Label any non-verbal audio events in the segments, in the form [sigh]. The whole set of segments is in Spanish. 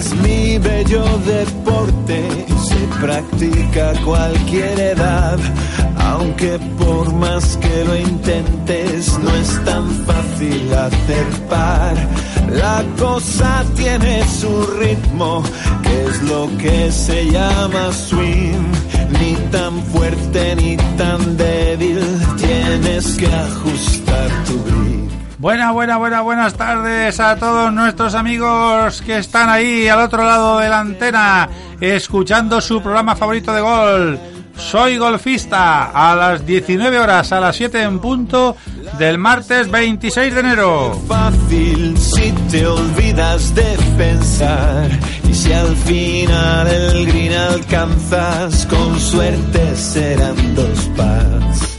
es mi bello deporte, practica cualquier edad, aunque por más que lo intentes no es tan fácil hacer par. La cosa tiene su ritmo, que es lo que se llama swing, ni tan fuerte ni tan débil, tienes que ajustar tu grip. Buenas, buenas, buenas, buenas tardes a todos nuestros amigos que están ahí al otro lado de la antena escuchando su programa favorito de gol. Soy golfista a las 19 horas, a las 7 en punto del martes 26 de enero. Fácil si te olvidas de pensar y si al final el green alcanzas, con suerte serán dos pads.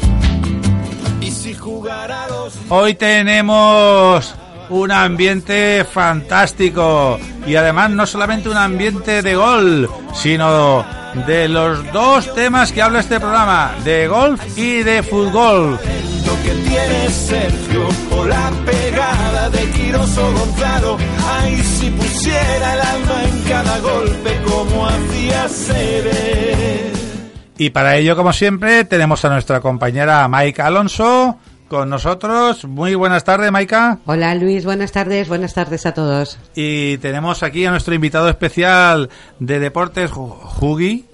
Y si jugará los Hoy tenemos un ambiente fantástico y además no solamente un ambiente de gol, sino de los dos temas que habla este programa, de golf y de fútbol. lo que tiene Sergio o la pegada de Quiroso Gonzalo. Ay, si pusiera el alma en cada golpe como hacía. Y para ello, como siempre, tenemos a nuestra compañera Maika Alonso con nosotros. Muy buenas tardes, Maika. Hola Luis, buenas tardes, buenas tardes a todos. Y tenemos aquí a nuestro invitado especial de Deportes Ju- Jugi,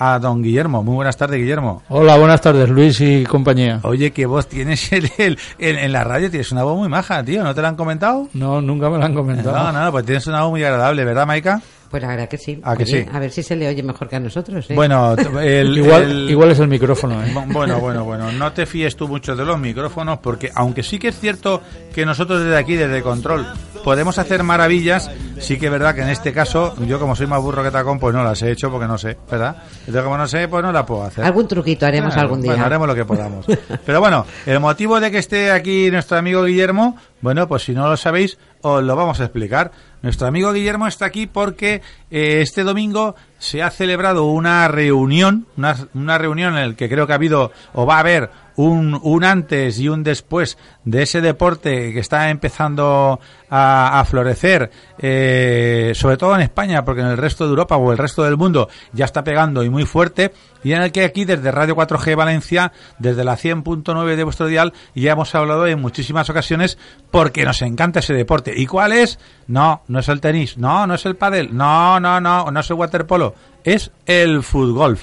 a don Guillermo. Muy buenas tardes, Guillermo. Hola, buenas tardes, Luis y compañía. Oye, qué voz tienes en, el- en, en la radio. Tienes una voz muy maja, tío. ¿No te la han comentado? No, nunca me lo han comentado. No, no, pues tienes una voz muy agradable, ¿verdad, Maika? Pues la verdad que sí. ¿A que Oye, sí? A ver si se le oye mejor que a nosotros. ¿eh? Bueno, [laughs] el, igual, el- igual es el micrófono, ¿eh? Bu- Bueno, bueno, bueno, no te fíes tú mucho de los micrófonos porque aunque sí que es cierto que nosotros desde aquí, desde Control, podemos hacer maravillas, sí que es verdad que en este caso, yo como soy más burro que tacón, pues no las he hecho porque no sé, ¿verdad? Entonces como no sé, pues no la puedo hacer. Algún truquito haremos algún día. Bueno, haremos lo que podamos. [laughs] Pero bueno, el motivo de que esté aquí nuestro amigo Guillermo, bueno, pues si no lo sabéis, os lo vamos a explicar. Nuestro amigo Guillermo está aquí porque eh, este domingo se ha celebrado una reunión, una, una reunión en la que creo que ha habido o va a haber un, un antes y un después de ese deporte que está empezando a, florecer, eh, sobre todo en España, porque en el resto de Europa o el resto del mundo ya está pegando y muy fuerte, y en el que aquí desde Radio 4G Valencia, desde la 100.9 de vuestro dial, ya hemos hablado en muchísimas ocasiones porque nos encanta ese deporte. ¿Y cuál es? No, no es el tenis, no, no es el pádel, no, no, no, no es el waterpolo, es el fútbol.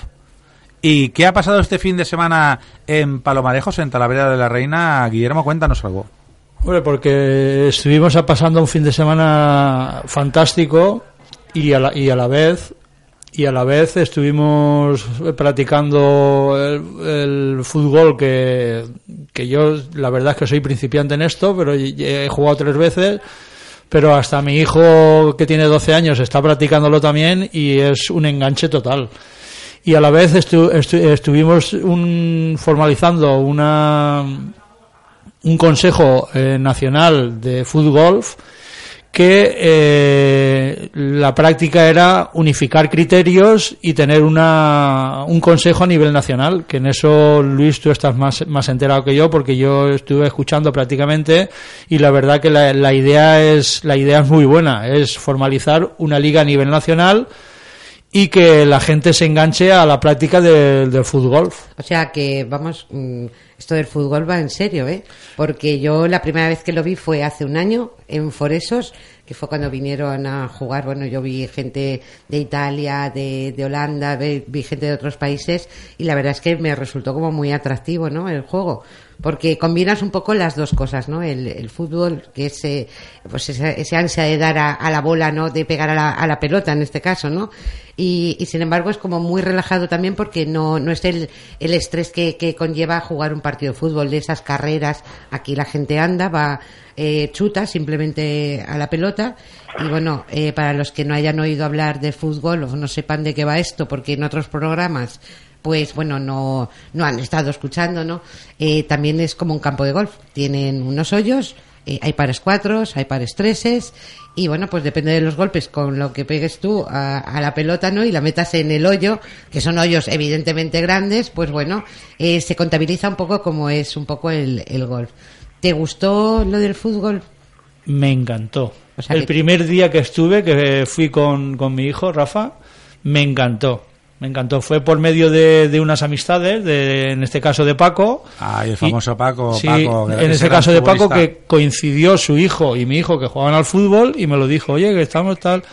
¿Y qué ha pasado este fin de semana en Palomarejos, en Talavera de la Reina? Guillermo, cuéntanos algo. Hombre, porque estuvimos pasando un fin de semana fantástico y a la, y a la vez estuvimos practicando el, el fútbol que, que yo la verdad es que soy principiante en esto, pero he jugado tres veces pero hasta mi hijo que tiene 12 años está practicándolo también y es un enganche total. Y a la vez estu- estu- estuvimos un- formalizando una, un consejo eh, nacional de fútbol que eh, la práctica era unificar criterios y tener una, un consejo a nivel nacional, que en eso Luis tú estás más, más enterado que yo porque yo estuve escuchando prácticamente y la verdad que la, la idea es la idea es muy buena, es formalizar una liga a nivel nacional y que la gente se enganche a la práctica del- del fútbol. O sea que, vamos, mm, esto del fútbol va en serio, ¿eh? Porque yo la primera vez que lo vi fue hace un año en Foresos, que fue cuando vinieron a jugar. Bueno, yo vi gente de Italia, de, de Holanda, vi, vi gente de otros países y la verdad es que me resultó como muy atractivo, ¿no? El juego. Porque combinas un poco las dos cosas, ¿no? El, fútbol, que es pues ese, ansia de dar a, la bola, ¿no? De pegar a la, a la pelota en este caso, ¿no? Y, sin embargo es como muy relajado también porque no, no es el, el estrés que, que conlleva jugar un partido de fútbol, de esas carreras. Aquí la gente anda, va, eh, chuta simplemente a la pelota. Y bueno, eh, para los que no hayan oído hablar de fútbol o no sepan de qué va esto, porque en otros programas pues bueno, no, no han estado escuchando, ¿no? Eh, también es como un campo de golf. Tienen unos hoyos, eh, hay pares cuatro, hay pares treses, y bueno, pues depende de los golpes con lo que pegues tú a, la pelota, ¿no? Y la metas en el hoyo, que son hoyos evidentemente grandes, pues bueno, eh, se contabiliza un poco como es un poco el, el golf. ¿Te gustó lo del fútbol? Me encantó. el primer día que estuve, que fui con, con mi hijo, Rafa, me encantó me encantó. Fue por medio de, unas amistades, de, en este caso de Paco. Ah, el famoso Paco. Sí, en este caso de Paco que coincidió su hijo y mi hijo que jugaban al fútbol y me lo dijo, oye, que estamos tal.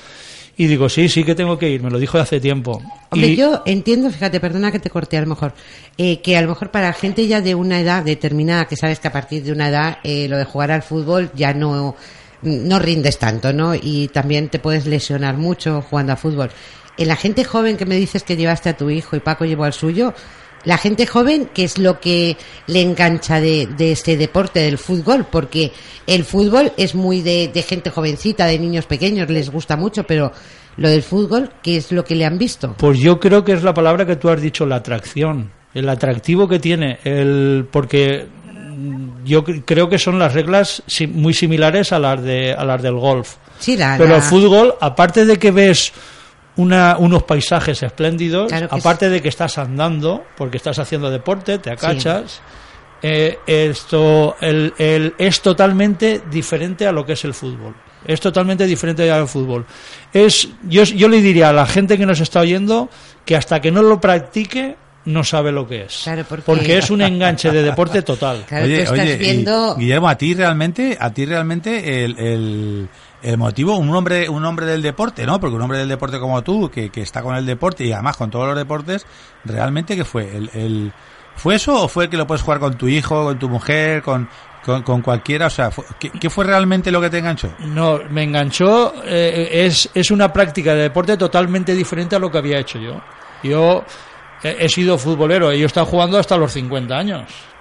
Y digo, sí, sí que tengo que ir, me lo dijo de hace tiempo. Hombre, yo entiendo, fíjate, perdona que te corté a lo mejor, eh, que a lo mejor para gente ya de una edad determinada, que sabes que a partir de una edad eh, lo de jugar al fútbol ya no, no rindes tanto, ¿no? Y también te puedes lesionar mucho jugando al fútbol la gente joven que me dices que llevaste a tu hijo y Paco llevó al suyo, la gente joven, ¿qué es lo que le engancha de, este deporte del fútbol? Porque el fútbol es muy de, gente jovencita, de niños pequeños, les gusta mucho, pero lo del fútbol, ¿qué es lo que le han visto? Pues yo creo que es la palabra que tú has dicho, la atracción, el atractivo que tiene, el porque yo creo que son las reglas muy similares a las de a las del golf. Sí, Pero el fútbol, aparte de que ves una, unos paisajes espléndidos, aparte de que estás andando, porque estás haciendo deporte, te acachas. Eh, esto el, el, es totalmente diferente a lo que es el fútbol. Es totalmente diferente al fútbol. Es, yo, yo le diría a la gente que nos está oyendo que hasta que no lo practique no sabe lo que es. porque... es un enganche de deporte total. Guillermo, a ti realmente, a ti realmente el el motivo, un hombre, un hombre del deporte, ¿no? Porque un hombre del deporte como tú, que, que está con el deporte y además con todos los deportes, realmente ¿qué fue? El, el, ¿Fue eso o fue que lo puedes jugar con tu hijo, con tu mujer, con, con, cualquiera? O sea, ¿qué, fue realmente lo que te enganchó? No, me enganchó, eh, es, es una práctica de deporte totalmente diferente a lo que había hecho yo. Yo he, he sido futbolero, ellos están jugando hasta los 50 años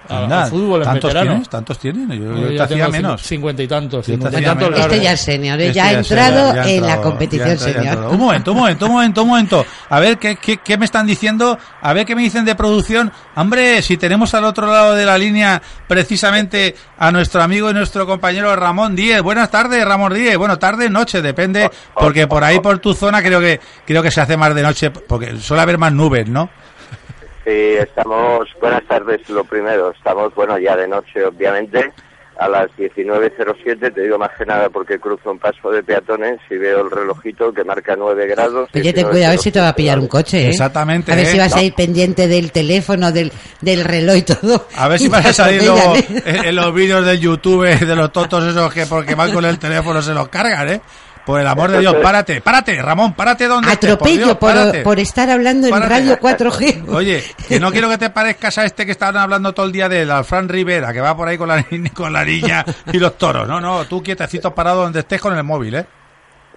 fútbol ¿Tantos Tienes? ¿Tantos tienen? Yo, yo, hacía menos. Cincuenta y tantos. Cincuenta y tantos este ya es senior, ¿eh? este ya ha entrado en la competición senior. Un momento, un momento, un momento, un momento. A ver, ¿qué, qué, qué me están diciendo? A ver, ¿qué me dicen de producción? Hombre, si tenemos al otro lado de la línea precisamente a nuestro amigo y nuestro compañero Ramón Díez. Buenas tardes, Ramón Díez. Bueno, tarde, noche, depende, porque por ahí, por tu zona, creo que, creo que se hace más de noche, porque suele haber más nubes, ¿no? Sí, estamos, buenas tardes, lo primero, estamos, bueno, ya de noche, obviamente, a las 19.07, te digo más que nada porque cruzo un paso de peatones y veo el relojito que marca 9 grados. Oye, ten cuidado a ver si te va a pillar un coche, ¿eh? Exactamente. A ver si ¿eh? vas a ir pendiente del teléfono, del, del reloj y todo. A ver si [laughs] vas a salir luego en, los vídeos de YouTube de los tontos esos que porque van con el teléfono se los cargan, ¿eh? Por el amor de Dios, párate, párate, Ramón, párate donde Atropello por, estar hablando en radio 4G. Oye, que no quiero que te parezcas a este que estaban hablando todo el día de él, al Fran Rivera, que va por ahí con la, [laughs] con la niña y los toros. No, no, tú quietecito parado donde estés con el móvil, ¿eh?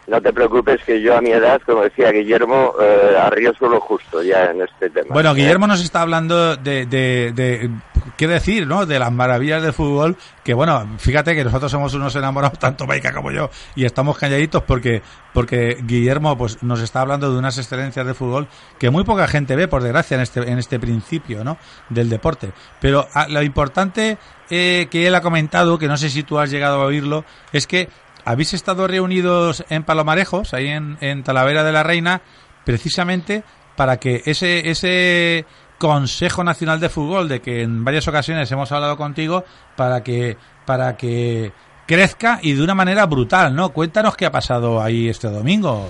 No te preocupes que yo a mi edad, como decía Guillermo, eh, arriesgo lo justo ya en este tema. Bueno, Guillermo nos está hablando de, de, de, qué decir, ¿no? De las maravillas del fútbol, que bueno, fíjate que nosotros somos unos enamorados, [laughs] tanto Maika como yo, y estamos calladitos porque, porque Guillermo pues nos está hablando de unas excelencias de fútbol que muy poca gente ve, por desgracia, en este, en este principio, ¿no? Del deporte. Pero ah, lo importante eh, que él ha comentado, que no sé si tú has llegado a oírlo, es que habéis estado reunidos en Palomarejos, ahí en, en Talavera de la Reina, precisamente para que ese, ese Consejo Nacional de Fútbol, de que en varias ocasiones hemos hablado contigo, para que, para que crezca y de una manera brutal, ¿no? Cuéntanos qué ha pasado ahí este domingo.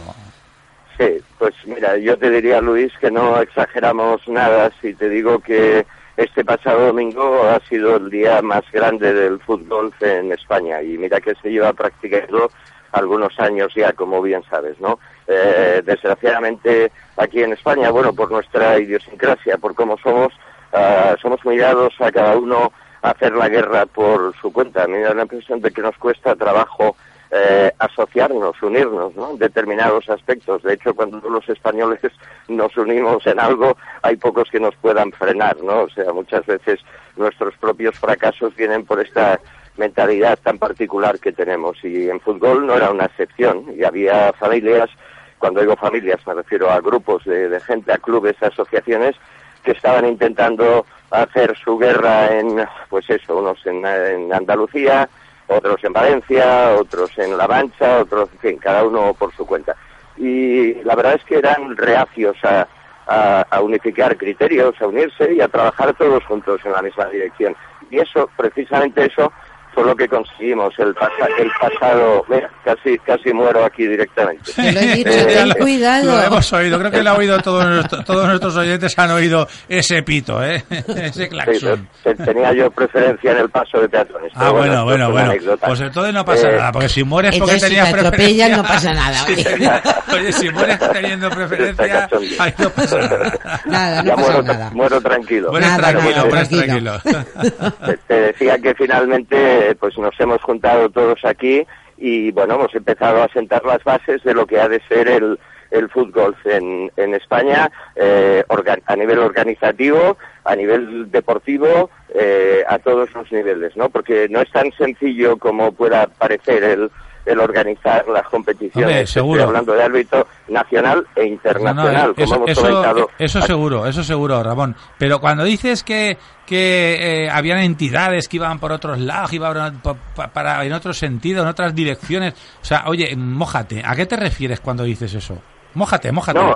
Sí, pues mira, yo te diría, Luis, que no exageramos nada si te digo que este pasado domingo ha sido el día más grande del fútbol en España y mira que se lleva practicando algunos años ya, como bien sabes, ¿no? Eh, desgraciadamente aquí en España, bueno, por nuestra idiosincrasia, por cómo somos, uh, somos muy dados a cada uno hacer la guerra por su cuenta. A me da la impresión de que nos cuesta trabajo eh, asociarnos, unirnos ¿no? determinados aspectos. De hecho, cuando los españoles [laughs] nos unimos en algo, hay pocos que nos puedan frenar, ¿no? O sea, muchas veces nuestros propios fracasos vienen por esta mentalidad tan particular que tenemos. Y en fútbol no era una excepción. Y había familias, cuando digo familias me refiero a grupos de, gente, a clubes, a asociaciones, que estaban intentando hacer su guerra en, pues eso, unos en Andalucía, otros en Valencia, otros en La Mancha, otros, en fin, cada uno por su cuenta. Y la verdad es que eran reacios a, a, unificar criterios, a unirse y a trabajar todos juntos en la misma dirección. Y eso, precisamente eso, fue lo que conseguimos el, pasa- el pasado. Mira, casi, casi muero aquí directamente. Te lo he dicho, Eh, ten Lo cuidado. hemos oído, creo que lo ha oído todos nuestros, todos nuestros oyentes han oído ese pito, ¿eh? [laughs] ese Sí, claxon. te- tenía yo preferencia en el paso de peatones. Ah, bueno, bueno, bueno. anécdota. Pues entonces no pasa Eh, nada, porque si mueres porque entonces si tenías te preferencia... no pasa nada, [laughs] Sí, oye. tenía- Oye, si mueres teniendo preferencia, ahí no pasa nada. Nada, no ya pasa muero, nada. muero tranquilo. Mueres tranquilo, nada, mueres tranquilo. tranquilo. te, te decía que finalmente pues nos hemos juntado todos aquí y bueno hemos empezado a sentar las bases de lo que ha de ser el el fútbol en, en España eh, a nivel organizativo, a nivel deportivo, eh, a todos los niveles, ¿no? Porque no es tan sencillo como pueda parecer el, el organizar las competiciones. Hombre, Estoy hablando de ámbito nacional e internacional, no, eso, como hemos eso- comentado. eso seguro, eso seguro, Ramón. Pero cuando dices que, que eh, habían entidades que iban por otros lados, iban por- pa- para, en otro sentido, en otras direcciones, o sea, oye, mójate, ¿a qué te refieres cuando dices eso? Mójate, mójate. No,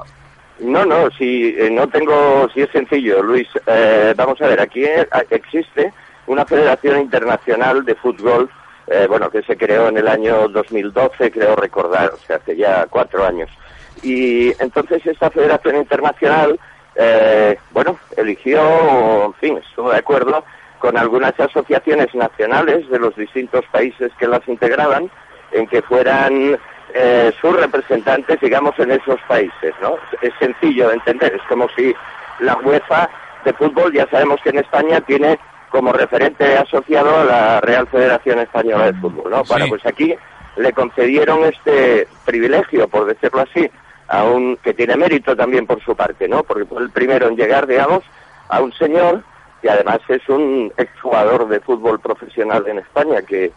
no, no, si eh, no tengo, si es sencillo, Luis. Eh, vamos a ver, aquí eh, existe una Federación Internacional de Fútbol, eh, bueno, que se creó en el año 2012, creo recordar, o sea, hace ya cuatro años. Y entonces esta Federación Internacional, eh, bueno, eligió, en fin, estuvo de acuerdo con algunas asociaciones nacionales de los distintos países que las integraban, en que fueran eh, sus representantes, digamos, en esos países, ¿no? Es sencillo de entender, es como si la UEFA de fútbol, ya sabemos que en España tiene como referente asociado a la Real Federación Española de Fútbol, ¿no? Sí. Bueno, pues aquí le concedieron este privilegio, por decirlo así, a un que tiene mérito también por su parte, ¿no? Porque fue el primero en llegar, digamos, a un señor que además es un exjugador de fútbol profesional en España que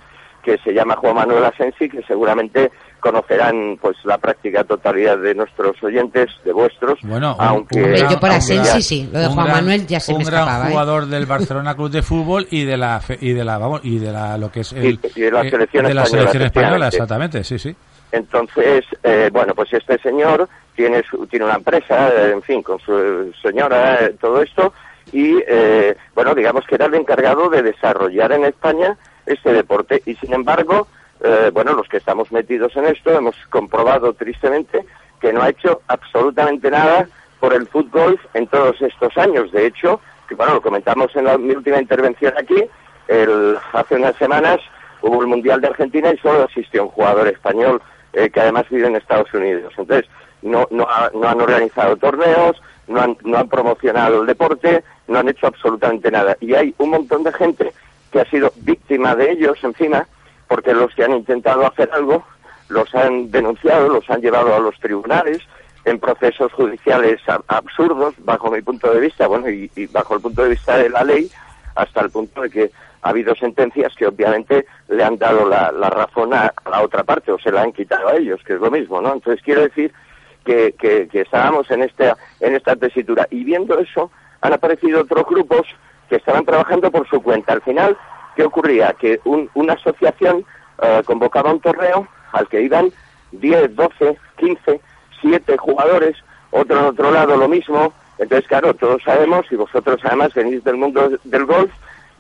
que se llama Juan Manuel Asensi, que seguramente conocerán pues la práctica totalidad de nuestros oyentes, de vuestros, Bueno, un- aunque, un Hombre, yo por Asensi sí, lo de Juan gran- Manuel ya se un me gran escapaba. ¿eh? jugador del Barcelona Club de Fútbol y de la fe- y de la vamos y de la lo que es el, Y- y de la eh, selección de la española, selección española, exactamente, sí, sí. Entonces, eh, bueno, pues este señor tiene su- tiene una empresa, eh, en fin, con su señora, eh, todo esto, y eh, bueno, digamos que era el encargado de desarrollar en España este deporte. Y sin embargo, eh, bueno, los que estamos metidos en esto hemos comprobado tristemente que no ha hecho absolutamente nada por el fútbol en todos estos años. De hecho, que bueno, lo comentamos en la, mi última intervención aquí, el, hace unas semanas hubo el Mundial de Argentina y solo asistió un jugador español eh, que además vive en Estados Unidos. Entonces, no, no, ha- no han organizado torneos, no han, no han promocionado el deporte, no han hecho absolutamente nada. Y hay un montón de gente que ha sido víctima de ellos encima, porque los que han intentado hacer algo los han denunciado, los han llevado a los tribunales en procesos judiciales absurdos, bajo mi punto de vista, bueno, y, y bajo el punto de vista de la ley, hasta el punto de que ha habido sentencias que obviamente le han dado la, razón a, la otra parte o se la han quitado a ellos, que es lo mismo, ¿no? Entonces quiero decir que, que, que estábamos en esta, en esta tesitura y viendo eso han aparecido otros grupos que estaban trabajando por su cuenta. Al final, ¿qué ocurría? Que un- una asociación eh, convocaba un torneo al que iban 10, 12, 15, 7 jugadores, otro en otro lado lo mismo. Entonces, claro, todos sabemos, y vosotros además venís del mundo del golf,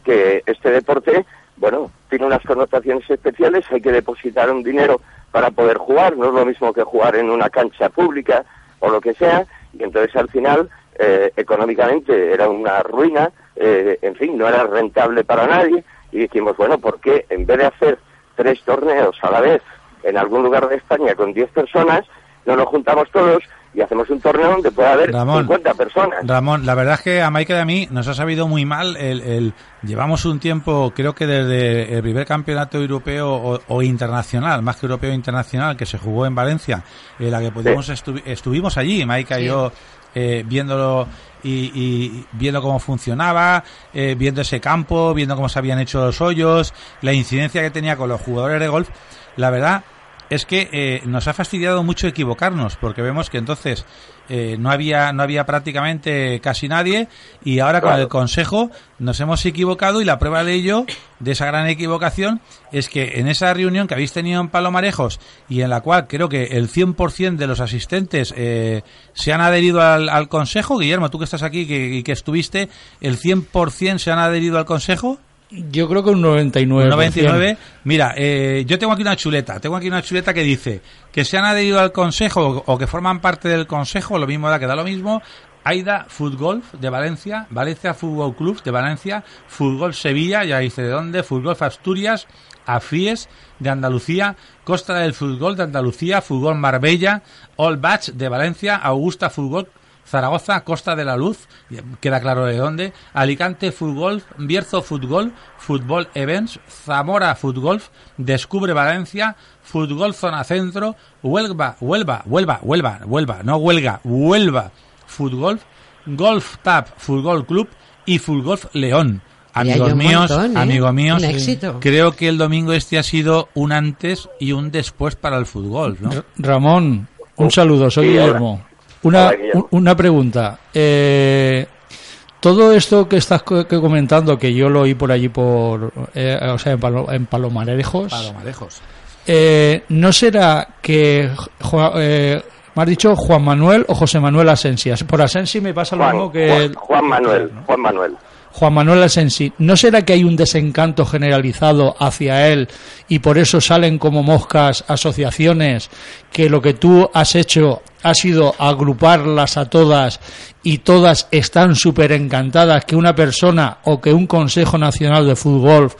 que este deporte, bueno, tiene unas connotaciones especiales, hay que depositar un dinero para poder jugar, no es lo mismo que jugar en una cancha pública o lo que sea, y entonces al final, eh, económicamente era una ruina, eh, en fin, no era rentable para nadie, y dijimos, bueno, ¿por qué en vez de hacer tres torneos a la vez en algún lugar de España con 10 personas, no nos juntamos todos y hacemos un torneo donde pueda haber Ramón, 50 personas. Ramón, la verdad es que a Mike y a mí nos ha sabido muy mal el, el- llevamos un tiempo, creo que desde el primer campeonato europeo o, o internacional, más que europeo internacional, que se jugó en Valencia, en la que pudimos estu- estuvimos allí, y Sí. yo eh, viéndolo y, viendo cómo funcionaba, eh, viendo ese campo, viendo cómo se habían hecho los hoyos, la incidencia que tenía con los jugadores de golf, la verdad es que eh, nos ha fastidiado mucho equivocarnos porque vemos que entonces eh, no había no había prácticamente casi nadie y ahora con el consejo nos hemos equivocado y la prueba de ello de esa gran equivocación es que en esa reunión que habéis tenido en Palomarejos y en la cual creo que el 100% de los asistentes eh, se han adherido al, al consejo Guillermo tú que estás aquí que- y que estuviste el 100% se han adherido al consejo Yo creo que un 99%. 99. Mira, eh, yo tengo aquí una chuleta. Tengo aquí una chuleta que dice que se han adherido al consejo o, que forman parte del consejo, lo mismo da que da lo mismo. Aida Fútbol de Valencia, Valencia Fútbol Club de Valencia, Fútbol Sevilla, ya dice de dónde, Fútbol Asturias, Afries de Andalucía, Costa del Fútbol de Andalucía, Fútbol Marbella, All Batch de Valencia, Augusta Fútbol Zaragoza, Costa de la Luz, queda claro de dónde, Alicante Fútbol, Bierzo Fútbol, Fútbol Events, Zamora Fútbol, Descubre Valencia, Fútbol Zona Centro, Huelva, Huelva, Huelva, Huelva, Huelva, no Huelga, Huelva Fútbol, Golf Tap Fútbol Club y Fútbol León. Amigos míos, montón, ¿eh? amigos míos, creo que el domingo este ha sido un antes y un después para el fútbol, ¿no? Ramón, un saludo, soy. Guillermo. Una, una pregunta. Eh, todo esto que estás que comentando, que yo lo oí por allí, por, eh, o sea, en, Palo- en Palomarejos, Palomarejos. eh, ¿no será que, eh, me has dicho Juan Manuel o José Manuel Asensi? Por Asensi me pasa lo Juan, mismo que... Juan Manuel, Juan Manuel. Juan Manuel Asensi, ¿no será que hay un desencanto generalizado hacia él y por eso salen como moscas asociaciones que lo que tú has hecho ha sido agruparlas a todas y todas están súper encantadas que una persona o que un Consejo Nacional de Fútbol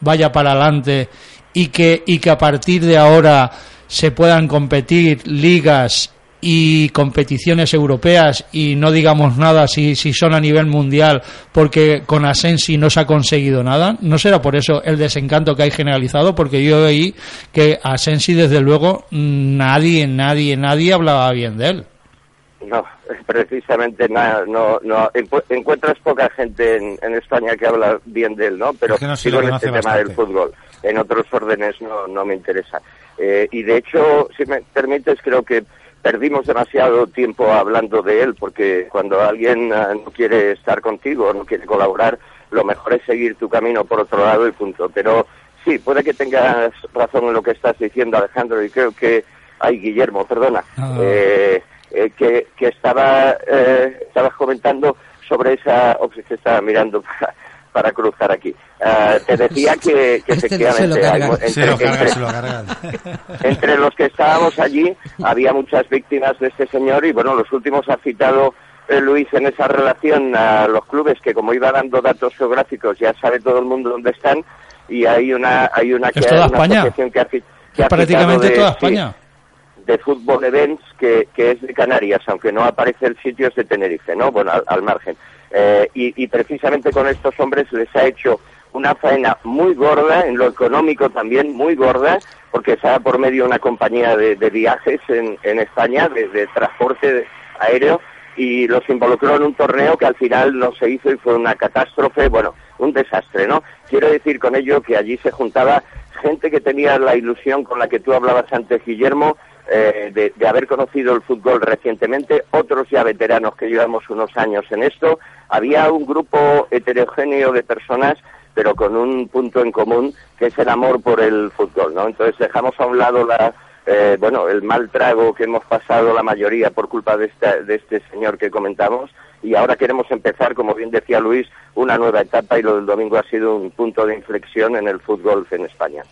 vaya para adelante y que, y que a partir de ahora se puedan competir ligas y competiciones europeas y no digamos nada si, si son a nivel mundial porque con Asensi no se ha conseguido nada no será por eso el desencanto que hay generalizado porque yo oí que Asensi desde luego nadie nadie nadie hablaba bien de él No, precisamente nada, no, no, encu- encuentras poca gente en, en España que habla bien de él, ¿no? Pero Es que no le en este conoce tema del bastante. fútbol. En otros órdenes no, no me interesa. Eh, y de hecho, si me permites, creo que perdimos demasiado tiempo hablando de él, porque cuando alguien ah, no quiere estar contigo, no quiere colaborar, lo mejor es seguir tu camino por otro lado y punto. Pero sí, puede que tengas razón en lo que estás diciendo, Alejandro, y creo que... Ay, Guillermo, perdona. Ah. Eh, eh, que, que estaba eh, estabas comentando sobre esa oh, es que estaba mirando para, para cruzar aquí Ah, te decía que, que Este no se efectivamente Se lo entre, cargan, entre- se lo cargan. [laughs] entre los que estábamos allí había muchas víctimas de este señor y bueno los últimos ha citado eh, Luis en esa relación a los clubes que como iba dando datos geográficos ya sabe todo el mundo dónde están y hay una hay una Es que toda una España. asociación que ha, que ha prácticamente citado de- toda sí, España de Fútbol Events, que, que es de Canarias, aunque no aparece el sitio, es de Tenerife, ¿no? Bueno, al, al margen. Eh, y, precisamente con estos hombres les ha hecho una faena muy gorda, en lo económico también muy gorda, porque estaba por medio una compañía de, viajes en, España, de, de transporte aéreo, y los involucró en un torneo que al final no se hizo y fue una catástrofe, bueno, un desastre, ¿no? Quiero decir con ello que allí se juntaba gente que tenía la ilusión con la que tú hablabas antes, Guillermo, eh, de haber conocido el fútbol recientemente, otros ya veteranos que llevamos unos años en esto. Había un grupo heterogéneo de personas, pero con un punto en común, que es el amor por el fútbol, ¿no? Entonces dejamos a un lado la, eh, bueno, el mal trago que hemos pasado la mayoría por culpa de, esta- de este señor que comentamos y ahora queremos empezar, como bien decía Luis, una nueva etapa y lo del domingo ha sido un punto de inflexión en el fútbol en España.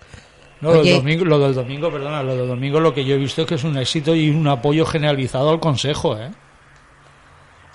No, lo, del domingo, lo del domingo, perdona, lo del domingo lo que yo he visto es que es un éxito y un apoyo generalizado al Consejo, ¿eh?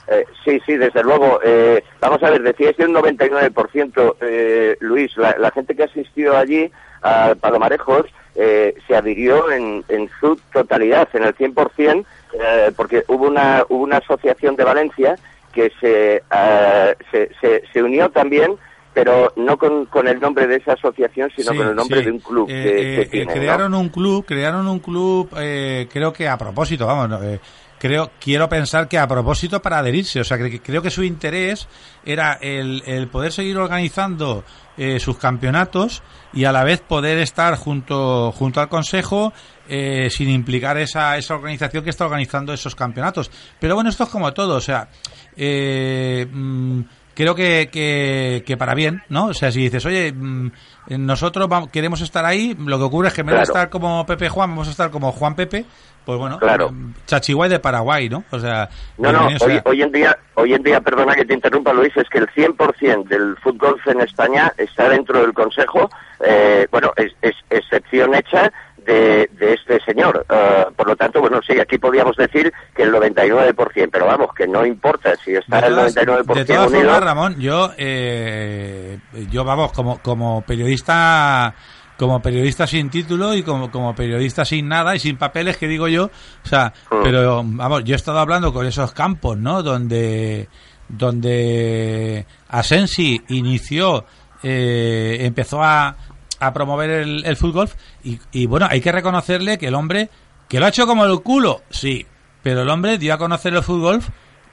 Eh, sí, sí, desde luego. Eh, vamos a ver, decíais de un 99%, eh, Luis, la, la gente que asistió allí a Palomarejos eh, se adhirió en, en, su totalidad, en el 100%, eh, porque hubo una, hubo una asociación de Valencia que se, eh, se, se, se, unió también pero no con, con, el nombre de esa asociación, sino sí, con el nombre sí. de un club. Eh, que, eh, tiene, crearon ¿no? un club, crearon un club, eh, creo que a propósito, vamos, eh, creo, quiero pensar que a propósito para adherirse, o sea, que, creo que su interés era el, el poder seguir organizando eh, sus campeonatos y a la vez poder estar junto, junto al Consejo eh, sin implicar esa, esa organización que está organizando esos campeonatos. Pero bueno, esto es como todo, o sea, eh, mmm, creo que, que, que, para bien, ¿no? O sea, si dices, oye, mmm, nosotros vamos, queremos estar ahí, lo que ocurre es que en vez de estar como Pepe Juan, vamos a estar como Juan Pepe, pues bueno, Claro. Chachiguay de Paraguay, ¿no? O sea, No, no, hoy, sea. hoy en día, hoy en día, perdona que te interrumpa, Luis, es que el 100% del fútbol en España está dentro del Consejo, eh, bueno, es, es excepción hecha de, de este señor. Uh, por lo tanto, bueno, sí, aquí podríamos decir que el 99%, pero vamos, que no importa si está el todas, 99% de todas unido. formas, Ramón, yo, eh, yo vamos, como, como periodista, como periodista sin título y como, como periodista sin nada y sin papeles, que digo yo, o sea, Mm. pero vamos, yo he estado hablando con esos campos, ¿no? Donde, donde Asensi inició, eh, empezó a, a promover el, el fútbol y, y bueno, hay que reconocerle que el hombre, que lo ha hecho como el culo, sí, pero el hombre dio a conocer el fútbol,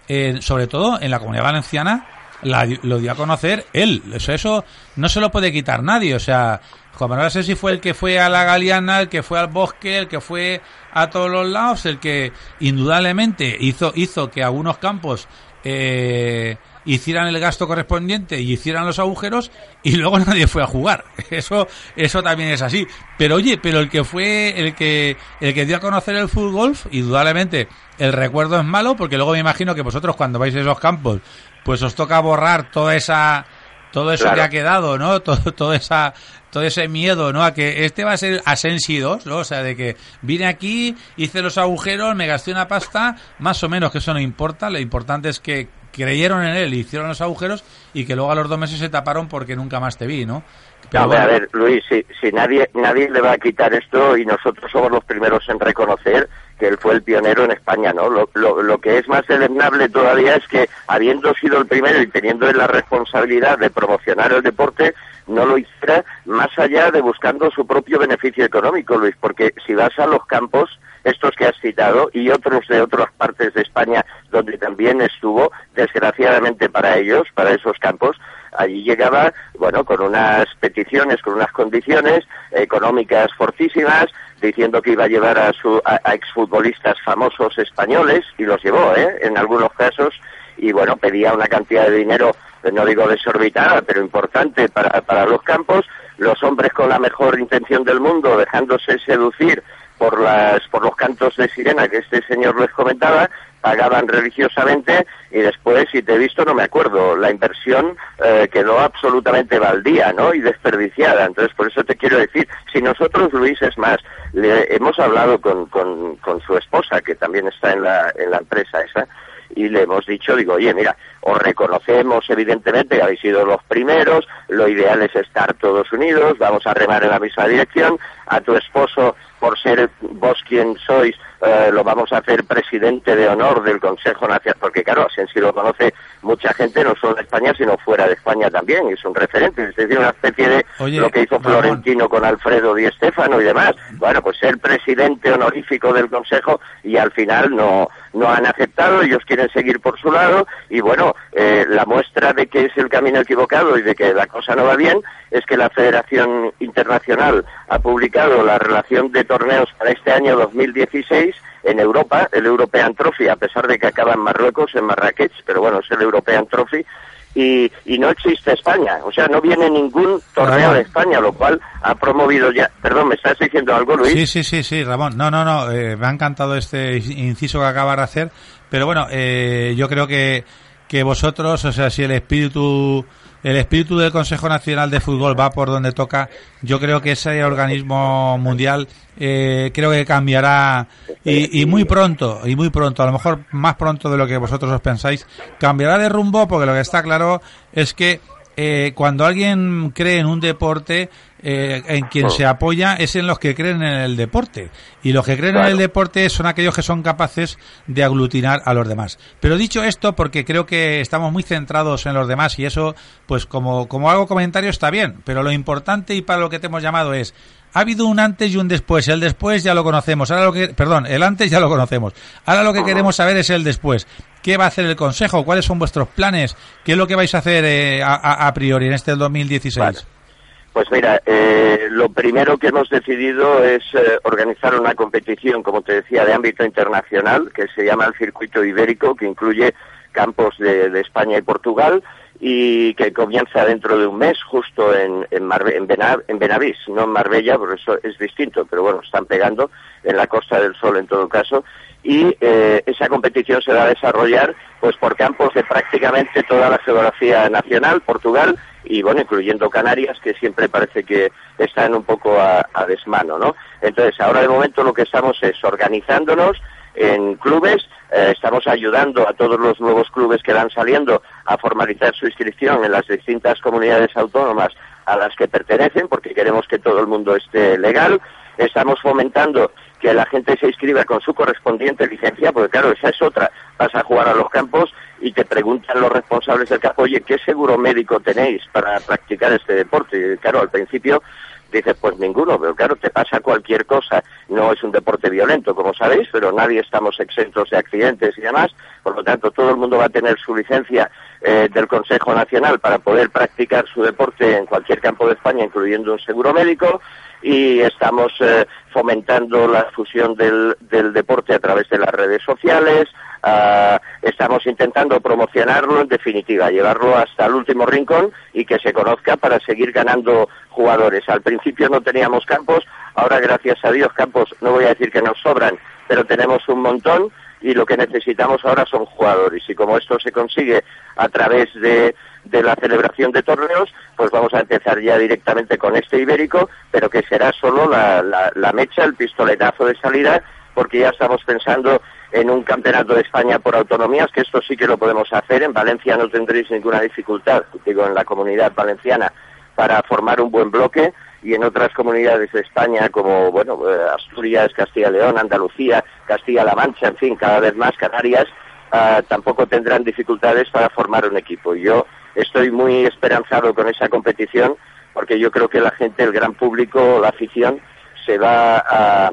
eh, sobre todo en la comunidad valenciana, la- lo dio a conocer él. Eso, eso no se lo puede quitar nadie. O sea, Juan Manuel Asensi fue el que fue a la Galeana, el que fue al bosque, el que fue a todos los lados, el que indudablemente hizo, hizo que algunos campos eh, hicieran el gasto correspondiente y hicieran los agujeros y luego [laughs] nadie fue a jugar. Eso, eso también es así. Pero oye, pero el que fue, el que, el que dio a conocer el fútbol, indudablemente el recuerdo es malo porque luego me imagino que vosotros cuando vais a esos campos, pues os toca borrar toda esa, todo eso Claro. que ha quedado, ¿no? [laughs] Todo, todo esa, todo ese miedo, ¿no? A que este va a ser Asensi 2, ¿no? O sea, de que vine aquí, hice los agujeros, me gasté una pasta, más o menos que eso no importa, lo importante es que creyeron en él, hicieron los agujeros y que luego a los dos meses se taparon porque nunca más te vi, ¿no? Bueno, a ver, Luis, si, si nadie, nadie le va a quitar esto y nosotros somos los primeros en reconocer que él fue el pionero en España, ¿no? Lo, lo, lo que es más deleznable todavía es que, habiendo sido el primero y teniendo la responsabilidad de promocionar el deporte, no lo hiciera más allá de buscando su propio beneficio económico, Luis, porque si vas a los campos, estos que has citado y otros de otras partes de España donde también estuvo, desgraciadamente para ellos, para esos campos, allí llegaba, bueno, con unas peticiones, con unas condiciones económicas fortísimas, diciendo que iba a llevar a, su, a, a exfutbolistas famosos españoles, y los llevó, ¿eh? En algunos casos, y bueno, pedía una cantidad de dinero, no digo desorbitada, pero importante para, para los campos, los hombres con la mejor intención del mundo, dejándose seducir por las por los cantos de sirena que este señor les comentaba pagaban religiosamente y después si te he visto no me acuerdo la inversión eh, quedó absolutamente baldía no y desperdiciada. Entonces por eso te quiero decir si nosotros Luis es más le hemos hablado con, con, con su esposa que también está en la en la empresa esa y le hemos dicho, digo, oye, mira, os reconocemos evidentemente que habéis sido los primeros, lo ideal es estar todos unidos, vamos a remar en la misma dirección, a tu esposo, por ser vos quien sois, eh, lo vamos a hacer presidente de honor del Consejo Nacional, porque claro, si lo conoce mucha gente, no solo de España, sino fuera de España también, y es un referente, es decir, una especie de Oye, lo que hizo Ramón. Florentino con Alfredo Di Stéfano y demás. Bueno, pues ser presidente honorífico del Consejo y al final no, no han aceptado, ellos quieren seguir por su lado y bueno, eh, la muestra de que es el camino equivocado y de que la cosa no va bien es que la Federación Internacional ha publicado la relación de torneos para este año 2016 en Europa, el European Trophy, a pesar de que acaba en Marruecos, en Marrakech, pero bueno, es el European Trophy, y, y no existe España, o sea, no viene ningún torneo Ramón. de España, lo cual ha promovido ya... Perdón, ¿me estás diciendo algo, Luis? Sí, sí, sí, sí, Ramón. No, no, no. eh, me ha encantado este inciso que acabas de hacer. Pero bueno, eh, yo creo que, que vosotros, o sea, si el espíritu, el espíritu del Consejo Nacional de Fútbol va por donde toca, yo creo que ese organismo mundial, eh, creo que cambiará y, y muy pronto, y muy pronto, a lo mejor más pronto de lo que vosotros os pensáis, cambiará de rumbo porque lo que está claro es que eh, cuando alguien cree en un deporte, eh, en quien se apoya es en los que creen en el deporte. Y los que creen en el deporte son aquellos que son capaces de aglutinar a los demás. Pero dicho esto, porque creo que estamos muy centrados en los demás y eso, pues como, como algo comentario está bien. Pero lo importante y para lo que te hemos llamado es, ha habido un antes y un después. El después ya lo conocemos. Ahora lo que, perdón, el antes ya lo conocemos. Ahora lo que queremos saber es el después. ¿Qué va a hacer el Consejo? ¿Cuáles son vuestros planes? ¿Qué es lo que vais a hacer eh, a, priori en este 2016? Pues mira, eh, lo primero que hemos decidido es eh, organizar una competición, como te decía, de ámbito internacional, que se llama el Circuito Ibérico, que incluye campos de, España y Portugal y que comienza dentro de un mes, justo en, en, en, Benavís, no en Marbella, porque eso es distinto, pero bueno, están pegando en la Costa del Sol en todo caso, y eh, esa competición se va a desarrollar pues por campos de prácticamente toda la geografía nacional, Portugal, y bueno, incluyendo Canarias, que siempre parece que están un poco a, desmano, ¿no? Entonces, ahora de momento lo que estamos es organizándonos en clubes, eh, estamos ayudando a todos los nuevos clubes que van saliendo a formalizar su inscripción en las distintas comunidades autónomas a las que pertenecen, porque queremos que todo el mundo esté legal. Estamos fomentando que la gente se inscriba con su correspondiente licencia, porque claro, esa es otra. Vas a jugar a los campos y te preguntan los responsables del campo, oye, ¿qué seguro médico tenéis para practicar este deporte? Y claro, al principio dices, pues ninguno, pero claro, te pasa cualquier cosa. No es un deporte violento, como sabéis, pero nadie estamos exentos de accidentes y demás. Por lo tanto, todo el mundo va a tener su licencia eh, del Consejo Nacional para poder practicar su deporte en cualquier campo de España, incluyendo un seguro médico y estamos eh, fomentando la fusión del, deporte a través de las redes sociales, ah, estamos intentando promocionarlo, en definitiva, llevarlo hasta el último rincón y que se conozca para seguir ganando jugadores. Al principio no teníamos campos, ahora gracias a Dios campos, no voy a decir que nos sobran, pero tenemos un montón y lo que necesitamos ahora son jugadores. Y como esto se consigue a través de de la celebración de torneos, pues vamos a empezar ya directamente con este ibérico, pero que será solo la, mecha, el pistoletazo de salida, porque ya estamos pensando en un campeonato de España por autonomías, que esto sí que lo podemos hacer. En Valencia no tendréis ninguna dificultad, digo, en la comunidad valenciana, para formar un buen bloque y en otras comunidades de España como, bueno, eh, Asturias, Castilla León, Andalucía, Castilla-La Mancha, en fin, cada vez más Canarias, ah, tampoco tendrán dificultades para formar un equipo. Yo estoy muy esperanzado con esa competición porque yo creo que la gente, el gran público, la afición, se va a,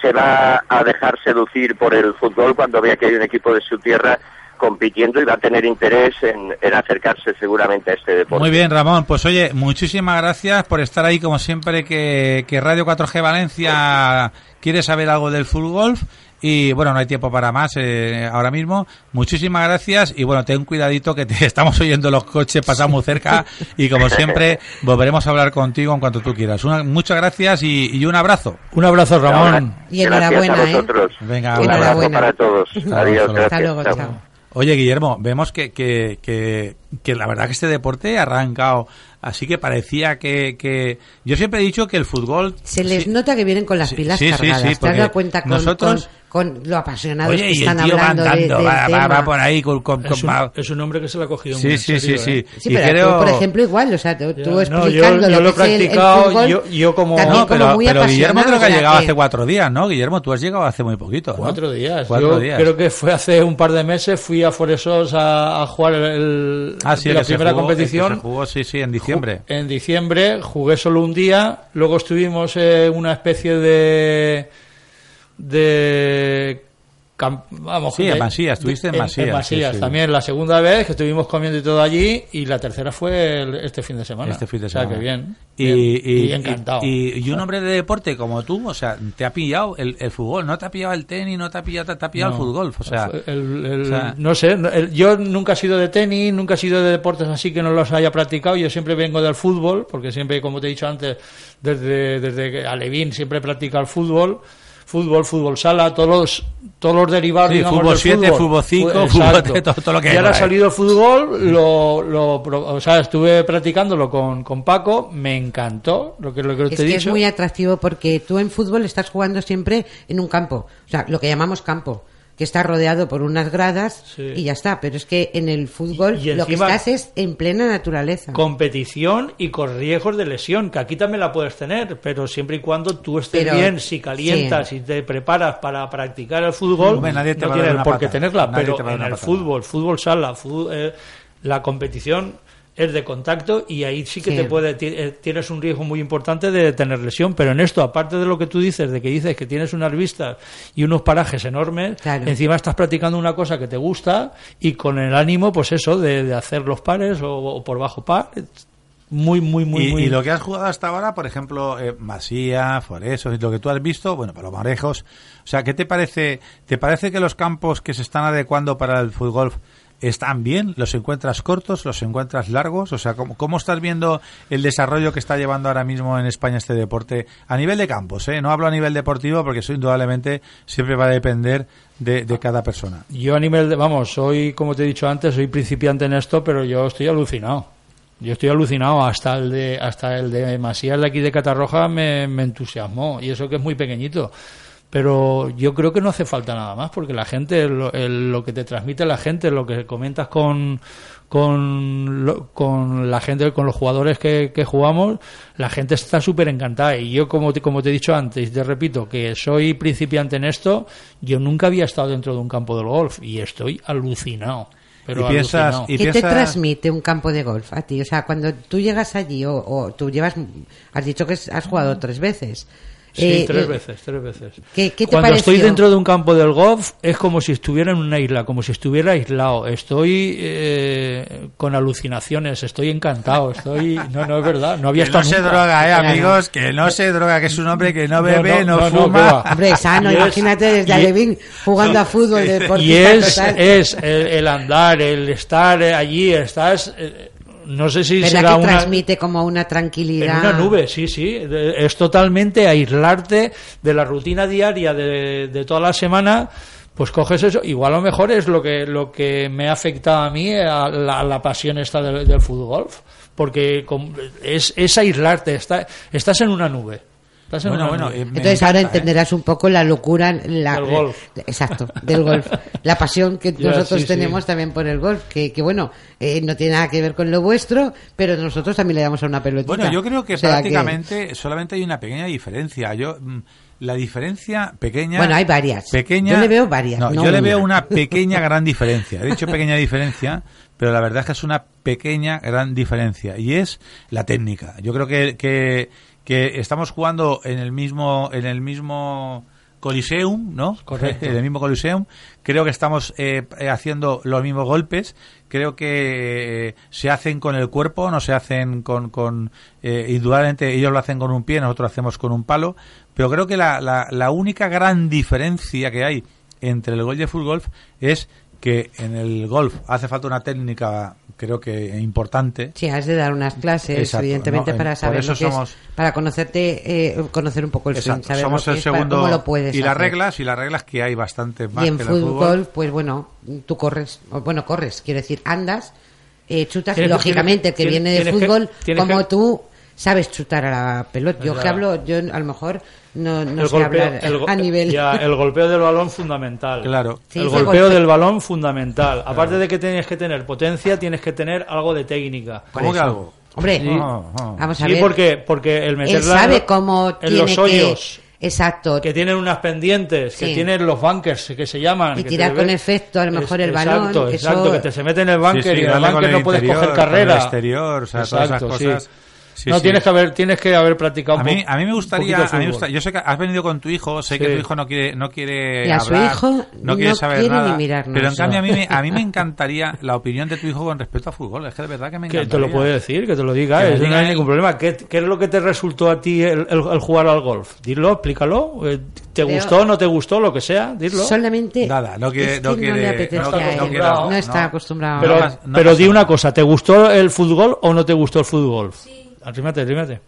se va a dejar seducir por el fútbol cuando vea que hay un equipo de su tierra compitiendo y va a tener interés en, acercarse seguramente a este deporte. Muy bien, Ramón. Pues oye, muchísimas gracias por estar ahí, como siempre, que, que Radio 4G Valencia quiere saber algo del fútbol y bueno, no hay tiempo para más eh, ahora mismo. Muchísimas gracias y bueno, ten cuidadito que te [laughs] estamos oyendo los coches, pasamos cerca y como siempre volveremos a hablar contigo en cuanto tú quieras. muchas gracias y, un abrazo. Un abrazo, Ramón. Y enhorabuena, ¿eh? Venga, un abrazo para todos. Adiós. Hasta luego, chao. Oye, Guillermo, vemos que, que, que, que, la verdad que este deporte ha arrancado así que parecía que, que... Yo siempre he dicho que el fútbol... Se les nota que vienen con las pilas cargadas. ¿Te has dado cuenta con, nosotros con lo apasionados que están hablando de, va, va, por ahí con, con, es, un, es, un, hombre que se lo ha cogido sí, muy sí, sí, sí, sí. pero creo... tú, por ejemplo, igual, o sea, tú, tú explicando yo, yo lo, he practicado, yo, yo como... No, pero, muy pero Guillermo creo que ha llegado hace cuatro días, ¿no? Guillermo, tú has llegado hace muy poquito, ¿no? Cuatro días. Cuatro días. creo que fue hace un par de meses, fui a Foresos a, a jugar el, ah, sí, la primera jugó, competición. Se jugó, sí, sí, en diciembre. En diciembre, jugué solo un día, luego estuvimos en una especie de de vamos, sí, en Masías, estuviste en Masías. En, Masías también la segunda vez que estuvimos comiendo y todo allí y la tercera fue este fin de semana. Este fin de semana. O sea, que bien. Y, encantado. Y, un hombre de deporte como tú, o sea, te ha pillado el, fútbol, no te ha pillado el tenis, no te ha pillado, te ha pillado el fútbol. O sea, no sé, yo nunca he sido de tenis, nunca he sido de deportes así que no los haya practicado. Yo siempre vengo del fútbol, porque siempre, como te he dicho antes, desde, desde Alevín siempre he practicado el fútbol fútbol, fútbol sala, todos los, todos los derivados. Sí, fútbol 7, fútbol 5, fútbol todo, todo, lo que Y ahora ha salido el fútbol, lo, lo, o sea, estuve practicándolo con, con Paco, me encantó lo que, lo que es te que he dicho. Es muy atractivo porque tú en fútbol estás jugando siempre en un campo, o sea, lo que llamamos campo que está rodeado por unas gradas Sí. y ya está. Pero es que en el fútbol Y- y lo que estás es en plena naturaleza. competición y con riesgos de lesión, que aquí también la puedes tener, pero siempre y cuando tú estés Pero- bien, si calientas y te preparas para practicar el fútbol, Hombre, nadie te no va a dar tienes una por qué tenerla, Nadie pero en el fútbol, fútbol sala, fútbol, eh, la competición es de contacto y ahí sí que Sí. te puede eh, tienes un riesgo muy importante de tener lesión, pero en esto aparte de lo que tú dices de que dices que tienes unas vistas y unos parajes enormes, Claro. encima estás practicando una cosa que te gusta y con el ánimo pues eso de, de hacer los pares o, o por bajo par, muy muy muy y, muy y lo que has jugado hasta ahora, por ejemplo, eh, Masía, Foresos, y lo que tú has visto, bueno, para los marejos, o sea, ¿qué te parece? ¿Te parece que los campos que se están adecuando para el fútbol están bien? ¿Los encuentras cortos? ¿Los encuentras largos? O sea, ¿cómo, cómo estás viendo el desarrollo que está llevando ahora mismo en España este deporte a nivel de campos? ¿eh? No hablo a nivel deportivo porque eso indudablemente siempre va a depender de, de cada persona. Yo a nivel de, vamos, soy, como te he dicho antes, soy principiante en esto, pero yo estoy alucinado. Yo estoy alucinado, hasta el de, hasta el de de aquí de Catarroja me, me entusiasmó, y eso que es muy pequeñito. Pero yo creo que no hace falta nada más, porque la gente, lo, el- lo que te transmite la gente, lo que comentas con, con, lo- con la gente, con los jugadores que, que jugamos, la gente está súper encantada. Y yo, como te, como te he dicho antes, te repito, que soy principiante en esto, yo nunca había estado dentro de un campo del golf y estoy alucinado. Pero Y piensas- alucinado. y ¿Qué te transmite un campo de golf a ti? O sea, cuando tú llegas allí o, o tú llevas, has dicho que has jugado tres veces. Sí, Eh, tres eh, veces, tres veces. ¿Qué- qué te Cuando pareció? estoy dentro de un campo del golf es como si estuviera en una isla, como si estuviera aislado. Estoy eh, con alucinaciones, estoy encantado, estoy... No, no es verdad, no había Que no estado se nunca. droga, eh, amigos, que no se droga, que es un hombre que no No, bebe, no, no, no, no, fuma. Hombre, sano, Y imagínate desde y- Alevín jugando a fútbol, [laughs] Y deportista es, total. es el, el andar, el estar allí, estás... eh, no sé si ¿Verdad será que una... transmite como una En tranquilidad? una nube, sí, sí. Es totalmente aislarte de la rutina diaria de, de toda la semana. Pues coges eso. Igual a lo mejor es lo que lo que me ha afectado a mí a la, a la pasión esta del, del fútbol. Porque es, es aislarte. Está, estás en una nube. Estás en Bueno, una bueno, eh, Entonces ahora encanta, ¿eh? entenderás un poco la locura, la, Del golf. exacto, del golf, [laughs] la pasión que Ya, nosotros sí, tenemos sí. también por el golf, que, que bueno, eh, no tiene nada que ver con lo vuestro, pero nosotros también le damos a una pelotita. Bueno, yo creo que O sea prácticamente solamente hay una pequeña diferencia. Yo mm, la diferencia pequeña. Bueno, hay varias. Pequeña. Yo le veo varias, No, no yo le veo una [laughs] pequeña gran diferencia. He dicho pequeña diferencia, pero la verdad es que es una pequeña gran diferencia y es la técnica. Yo creo que que, que estamos jugando en el mismo en el mismo Coliseum, ¿no? Correcto. [laughs] En el mismo Coliseum. Creo que estamos eh, eh, haciendo los mismos golpes. Creo que eh, se hacen con el cuerpo, no se hacen con... con eh, indudablemente ellos lo hacen con un pie, nosotros lo hacemos con un palo. Pero creo que la, la, la única gran diferencia que hay entre el golf y el full golf es que en el golf hace falta una técnica, creo que importante. Sí, has de dar unas clases, Exacto, evidentemente, ¿no? para saber eso lo que es, somos- para conocerte, eh, conocer un poco el swing, saber somos lo que el es, para- segundo cómo lo puedes y las reglas y las reglas que hay bastante más y en que fútbol, pues bueno, tú corres, bueno, corres, quiero decir, andas, eh, chutas, lógicamente el que viene de que- fútbol, como que- tú, sabes chutar a la pelota. Yo que hablo, yo a lo mejor no, no el sé golpeo, hablar el a nivel... ya, el golpeo del balón fundamental. Claro. Sí, el golpeo golpe- del balón fundamental. Aparte de que tienes que tener potencia, tienes que tener algo de técnica. ¿Cómo que algo? Hombre, Sí. Ah, ah. vamos a Sí, ver. porque, porque el Él meterla sabe en- cómo en tiene los hoyos, que... Exacto. que tienen unas pendientes, que Sí. tienen los bunkers que se llaman. Y que tirar con ves- efecto, a lo mejor, el balón, Exacto, eso- exacto, que te se mete en el bunker Sí, sí, y en el bunker el no puedes interior, coger con el carrera. exterior, o sea, todas esas Exacto, sí. cosas. Sí, no, sí. Tienes, que haber, tienes que haber practicado A un mí, a mí me gustaría, a mí me gusta- yo sé que has venido con tu hijo, sé que tu hijo no quiere, no quiere Y a su hijo no quiere no saber quiere nada, ni mirarnos. pero en cambio a mí, me, a mí me encantaría la opinión de tu hijo con respecto a fútbol, es que de verdad que me Que encantaría. te lo puede decir, que te lo diga, Que diga no hay él. ningún problema. ¿Qué, qué es lo que te resultó a ti el, el- el jugar al golf? Dilo, explícalo. Eh, ¿Te gustó, no te gustó, lo que sea? Dilo. Solamente Nada, no quiere- es que no no, quiere- le apetece no está a él. acostumbrado, no está acostumbrado. Pero, No pasa- no pero di una cosa, ¿te gustó el fútbol o no te gustó el fútbol? Sí. Arrímate, arrímate.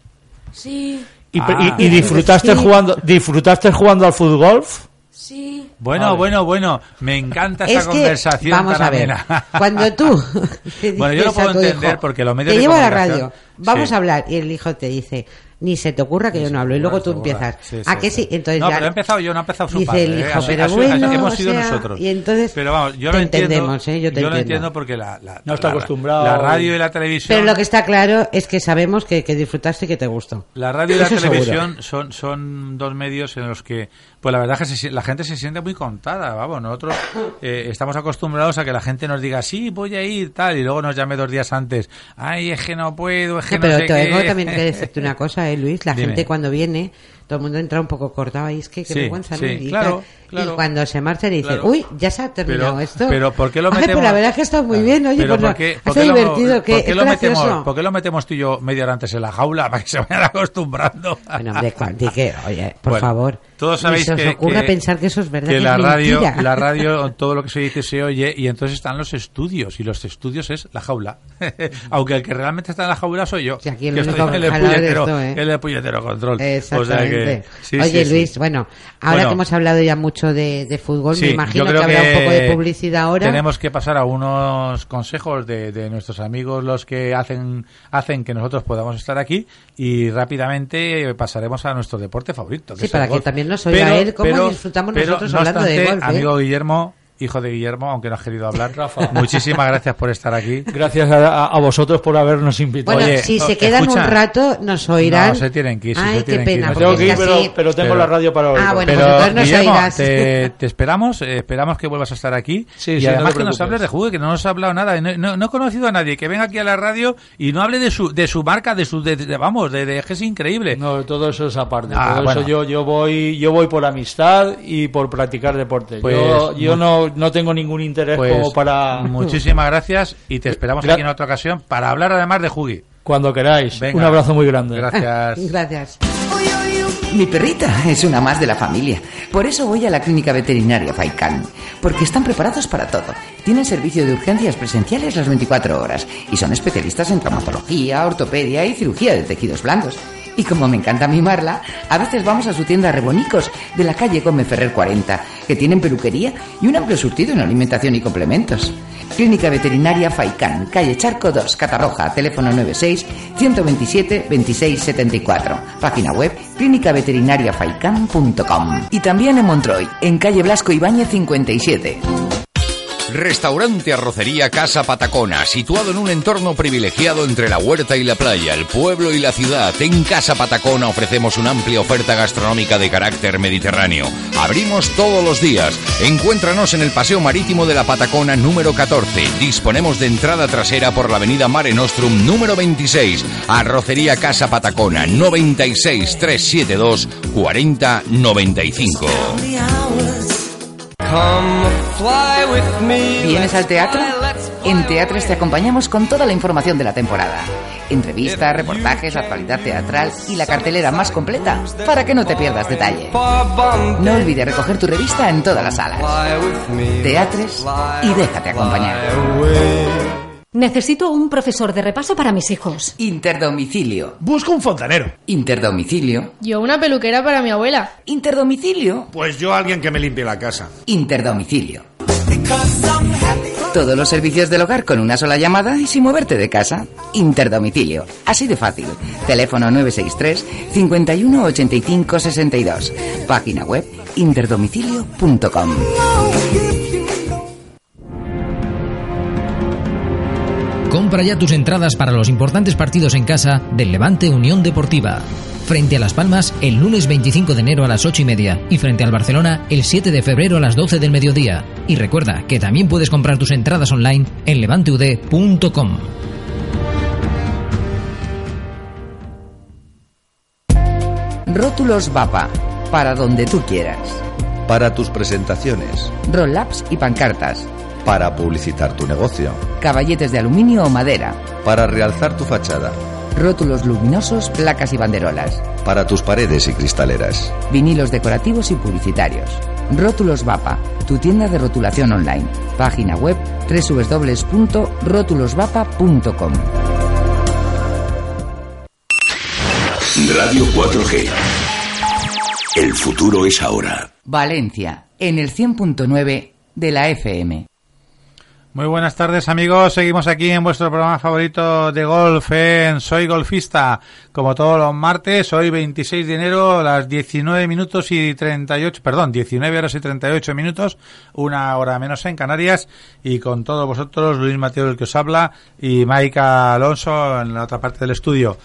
Sí, ¿Y, Ah. y- y disfrutaste Sí. jugando disfrutaste jugando al fútbol? sí. Bueno, Vale. bueno, bueno, me encanta esta es que, conversación vamos tan a ver, amena. cuando tú [laughs] te Bueno, yo lo dices a puedo tu entender hijo, porque los medios te de llevo a la comunicación- radio, vamos Sí. a hablar, y el hijo te dice, ni se te ocurra que yo no hablo. Y luego tú empiezas. Sí, ¿A sí, que sí? Entonces no, ya- pero he empezado yo, no ha empezado su Dice padre. el ¿eh? hijo, sido- pero bueno, hemos sido sea, nosotros. y entonces pero vamos, yo te lo entiendo. ¿eh? Yo te lo entiendo. entiendo porque la, la, No está la- acostumbrado. La radio y la televisión. Pero lo que está claro es que sabemos que, que disfrutaste y que te gustó. La radio y la Eso seguro. televisión son, son dos medios en los que, pues la verdad es que se la gente se siente muy contada, vamos, nosotros [coughs] eh, estamos acostumbrados a que la gente nos diga, sí, voy a ir, tal, y luego nos llame dos días antes, ay, es que no puedo, es que No, no, pero sé tengo qué". también que [laughs] decirte una cosa, ¿eh, Luis? La Dime. gente cuando viene, todo el mundo entra un poco cortado ahí, es que qué Sí, vergüenza, ¿no? sí, Y, claro, claro. y cuando se marcha dice, Claro. uy, ya se ha terminado Pero- esto. pero ¿por qué lo Ay, pero metemos? la verdad es que está muy bien, oye, pues ¿por no, qué- qué lo- divertido, que ¿por qué es lo metemos, gracioso. ¿Por qué lo metemos tú y yo media hora antes en la jaula [laughs] para que se vayan acostumbrando? Bueno, hombre, que, oye, por Bueno, favor. Todos sabéis se os que, ocurra que- pensar que eso es verdad, que que la es radio, la [laughs] radio, todo lo que se dice se oye y entonces están los estudios y los estudios es la jaula. [laughs] Aunque el que realmente está en la jaula soy yo. Sí, aquí el que único estoy en el de puñetero, esto, ¿eh? el puñetero control. O sea Exactamente. Que, sí, Oye, sí, sí. Luis, bueno, ahora Bueno. que hemos hablado ya mucho de, de fútbol, Sí, me imagino que habrá un poco de publicidad ahora. Tenemos que pasar a unos consejos de, de nuestros amigos, los que hacen, hacen que nosotros podamos estar aquí, y rápidamente pasaremos a nuestro deporte favorito. Sí, es para el que golf. también nos oiga él cómo disfrutamos pero, nosotros no hablando de obstante, golf, ¿eh? Amigo Guillermo, hijo de Guillermo, aunque no has querido hablar, Rafa. muchísimas gracias por estar aquí. Gracias a, a vosotros por habernos invitado. Bueno, Oye, si se quedan escucha. un rato, nos oirán. No, se tienen que ir, Ay, se qué tienen que ir. tengo que ir, pero, tengo pero- la radio para oír. Ah, bueno, Pero, pues entonces nos Guillermo, oirás. te, te esperamos, eh, esperamos que vuelvas a estar aquí Sí, y sí, no además te que nos hables de juego, que no nos ha hablado nada, no, no- no he conocido a nadie que venga aquí a la radio y no hable de su de su marca, de su de, de- vamos, de, de que es increíble. No, todo eso es aparte. Ah, todo bueno. eso yo, yo voy, yo voy por amistad y por practicar deporte. Pues, yo yo no, no tengo ningún interés Pues, como para muchísimas gracias y te esperamos Gra- aquí en otra ocasión para hablar además de Jugi. cuando queráis. Venga. Un abrazo muy grande. Gracias. [laughs] Gracias. Mi perrita es una más de la familia. Por eso voy a la clínica veterinaria Faikan. Porque están preparados para todo. Tienen servicio de urgencias presenciales las 24 horas. Y son especialistas en traumatología, ortopedia y cirugía de tejidos blandos. Y como me encanta mimarla, a veces vamos a su tienda Rebonicos de la calle Gómez Ferrer 40, que tienen peluquería y un amplio surtido en alimentación y complementos. Clínica Veterinaria Faikan, calle Charco 2, Catarroja, teléfono 96 127 26 74. Página web clínicaveterinariafaikan.com. Y también en Montroy, en calle Blasco Ibáñez 57. Restaurante Arrocería Casa Patacona, situado en un entorno privilegiado entre la huerta y la playa, el pueblo y la ciudad. En Casa Patacona ofrecemos una amplia oferta gastronómica de carácter mediterráneo. Abrimos todos los días. Encuéntranos en el Paseo Marítimo de la Patacona número 14. Disponemos de entrada trasera por la avenida Mare Nostrum número 26. Arrocería Casa Patacona 96 372 40 95. ¿Vienes al teatro? En Teatres te acompañamos con toda la información de la temporada. Entrevistas, reportajes, actualidad teatral y la cartelera más completa para que no te pierdas detalle. No olvides recoger tu revista en todas las salas. Teatres y déjate acompañar. Necesito un profesor de repaso para mis hijos. Interdomicilio. Busco un fontanero. Interdomicilio. Yo una peluquera para mi abuela. Interdomicilio. Pues yo alguien que me limpie la casa. Interdomicilio. Todos los servicios del hogar con una sola llamada y sin moverte de casa. Interdomicilio. Así de fácil. Teléfono 963 51 85 62. Página web interdomicilio.com. Compra ya tus entradas para los importantes partidos en casa del Levante Unión Deportiva. Frente a Las Palmas el lunes 25 de enero a las 8 y media y frente al Barcelona el 7 de febrero a las 12 del mediodía. Y recuerda que también puedes comprar tus entradas online en levanteud.com. Rótulos Vapa. Para donde tú quieras. Para tus presentaciones. Roll-ups y pancartas. Para publicitar tu negocio. Caballetes de aluminio o madera. Para realzar tu fachada. Rótulos luminosos, placas y banderolas. Para tus paredes y cristaleras. Vinilos decorativos y publicitarios. Rótulos Vapa, tu tienda de rotulación online. Página web www.rótulosvapa.com. Radio 4G. El futuro es ahora. Valencia, en el 100.9 de la FM. Muy buenas tardes amigos, seguimos aquí en vuestro programa favorito de golf en Soy Golfista, como todos los martes, hoy 26 de enero, las 19 minutos y 38, perdón, 19 horas y 38 minutos, una hora menos en Canarias, y con todos vosotros, Luis Mateo el que os habla, y Maika Alonso en la otra parte del estudio.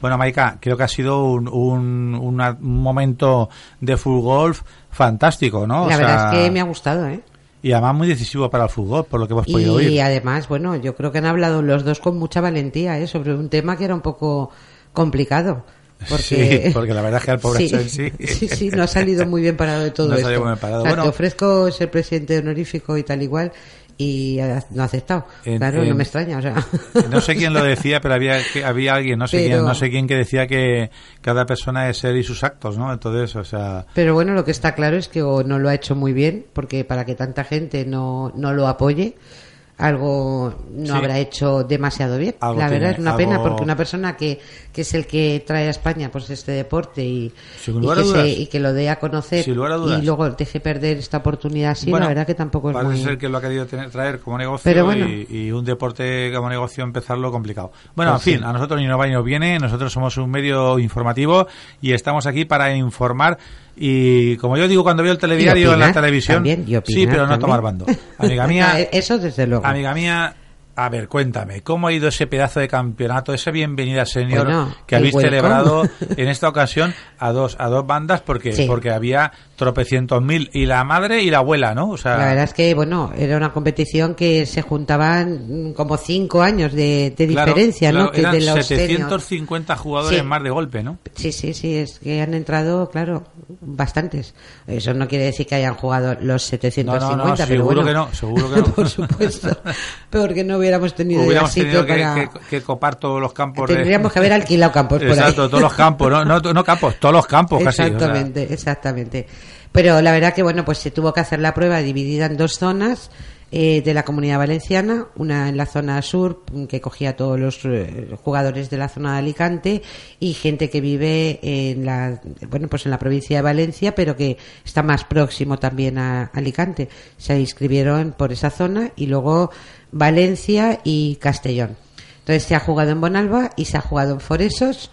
Bueno, Maika, creo que ha sido un, un, un momento de full golf fantástico, ¿no? O La verdad sea, es que me ha gustado, ¿eh? Y además muy decisivo para el fútbol, por lo que hemos podido Y oír. además, bueno, yo creo que han hablado los dos con mucha valentía ¿eh? sobre un tema que era un poco complicado. Porque, Sí, [laughs] porque la verdad es que al pobre sí, en [laughs] sí. sí, no ha salido muy bien parado de todo [laughs] No ha esto. salido muy bien parado. O sea, Bueno. te ofrezco ser presidente honorífico y tal igual y no ha aceptado. En- claro, en- no me extraña, o sea. [laughs] No sé quién lo decía, pero había había alguien, no sé Pero- quién, no sé quién que decía que cada persona es él y sus actos, ¿no? Entonces, o sea, Pero bueno, lo que está claro es que o no lo ha hecho muy bien, porque para que tanta gente no, no lo apoye, algo no Sí. habrá hecho demasiado bien. Algo la verdad tiene, es una pena, porque una persona que, que es el que trae a España pues este deporte y, que, se- y que lo dé a conocer a y luego deje perder esta oportunidad así, Bueno, la verdad que tampoco es parece muy... ser que lo ha querido tener- traer como negocio Pero bueno. y, y un deporte como negocio empezarlo complicado. Bueno, Pues en fin, sí. a nosotros ni nos va ni nos viene, nosotros somos un medio informativo y estamos aquí para informar y como yo digo cuando veo el telediario en la televisión, también, sí, pero no también. tomar bando. Amiga [laughs] mía, Eso desde luego. Amiga mía, a ver, cuéntame, ¿cómo ha ido ese pedazo de campeonato, esa bienvenida senior Bueno, que habéis welcome. celebrado [laughs] en esta ocasión a dos a dos bandas porque Sí. porque había tropecientos mil y la madre y la abuela, ¿no? O sea, La verdad es que, bueno, era una competición que se juntaban como cinco años de, de claro, diferencia, claro, ¿no? Que eran de los seniors. 750 jugadores Sí. más de golpe, ¿no? Sí, sí, sí, es que han entrado, claro, bastantes. Eso no quiere decir que hayan jugado los 750, No, no, no, pero seguro bueno, que no, seguro que no. [laughs] por supuesto, [laughs] porque no hubiéramos tenido Hubiéramos tenido que, para... que- que copar todos los campos. de- Tendríamos que haber alquilado campos por ahí. Exacto, todos los campos, no, no, no campos, todos los campos casi. o sea. Exactamente, exactamente. Pero la verdad que bueno, pues se tuvo que hacer la prueba dividida en dos zonas eh, de la comunidad valenciana, una en la zona sur mm, que cogía a todos los eh, jugadores de la zona de Alicante y gente que vive en la bueno, pues en la provincia de Valencia, pero que está más próximo también a Alicante. Se inscribieron por esa zona y luego Valencia y Castellón. Entonces se ha jugado en Bonalba y se ha jugado en Foresos.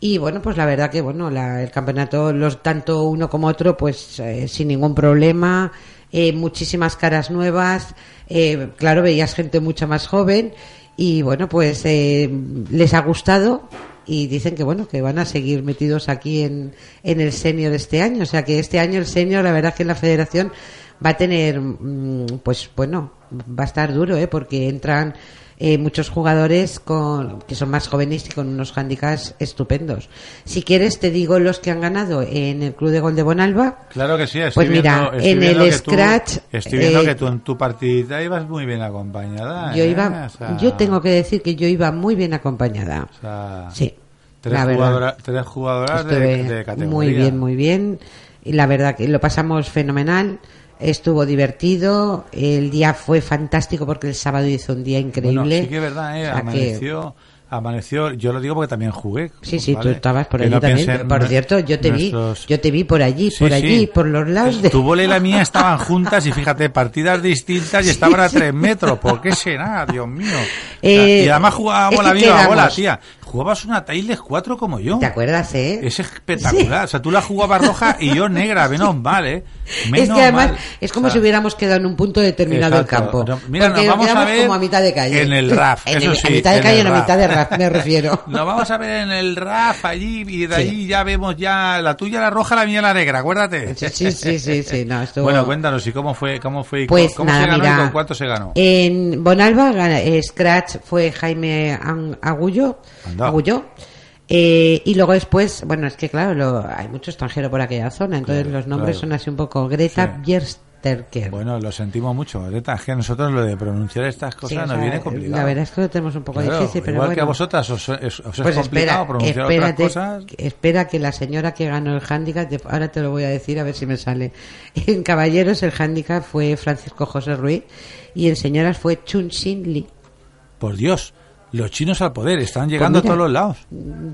Y bueno, pues la verdad que bueno, la- el campeonato, los tanto uno como otro, pues eh, sin ningún problema, eh, muchísimas caras nuevas, eh, claro, veías gente mucho más joven. Y bueno, pues eh, les ha gustado. Y dicen que bueno, que van a seguir metidos aquí en, en el senior este año, o sea que este año el senior, la verdad que en la federación va a tener, mm, pues bueno, va a estar duro, ¿eh? porque entran eh, muchos jugadores con, que son más jóvenes y con unos handicaps estupendos. Si quieres, te digo los que han ganado en el Club de Gol de Bonalba. Claro que sí, estoy Pues mira, viendo, en el que tú- Scratch, estoy viendo eh, que tú en tu partida ibas muy bien acompañada. Yo ¿eh? iba, O sea, yo tengo que decir que yo iba muy bien acompañada. o sea, Sí, Tres, jugadora- tres jugadoras de, de categoría. muy bien, muy bien. Y la verdad que lo pasamos fenomenal. Estuvo divertido. El día fue fantástico porque el sábado hizo un día increíble. Bueno, sí que es verdad, ¿eh? O sea que- amaneció, yo lo digo porque también jugué. Sí, sí, ¿vale? tú estabas por Que allí no también. Por cierto, yo te nuestros- vi, yo te vi por allí, Sí, por sí. allí, por los lados de... Tu bola y la mía estaban juntas y fíjate, partidas distintas y estaban a tres metros. ¿Por qué será, Dios mío? [laughs] Eh, y además jugábamos la misma quedamos. bola, tía. Jugabas una Tiles 4 como yo. ¿Te acuerdas, eh? Es espectacular. O sea, tú la jugabas roja y yo negra. [laughs] Menos mal, ¿eh? Menos es que además mal. es como O sea, si hubiéramos quedado en un punto determinado del campo. No, mira, Porque nos vamos a ver como a mitad de calle. en el RAF, En eso sí, a mitad de en calle, el no a RAF. mitad de Me refiero. [laughs] Nos vamos a ver en el RAF allí y de Sí. allí ya vemos ya la tuya la roja, la mía la negra, acuérdate. Sí, sí, sí, sí, no, estuvo- Bueno, cuéntanos, ¿y cómo fue? ¿Cómo fue? y Pues ¿Cómo nada, se ganó mira, y con cuánto se ganó? En Bonalba, eh, Scratch fue Jaime Agullo. Anda. Agullo. Eh, y luego después, bueno, es que claro, lo- hay mucho extranjero por aquella zona, entonces Claro, los nombres claro. son así un poco Greta Sí. Bjersterker. Bueno, lo sentimos mucho, es que a nosotros lo de pronunciar estas cosas Sí, nos sea, viene complicado. La verdad es que lo tenemos un poco Claro, difícil, pero igual bueno. que a vosotras os, es, os es Pues complicado espera, pronunciar espérate, otras cosas. espera que la señora que ganó el handicap, ahora te lo voy a decir a ver si me sale. [laughs] En caballeros el handicap fue Francisco José Ruiz y en señoras fue Chun Shin Lee. Por Dios, Los chinos al poder, están llegando Pues mira, a todos los lados.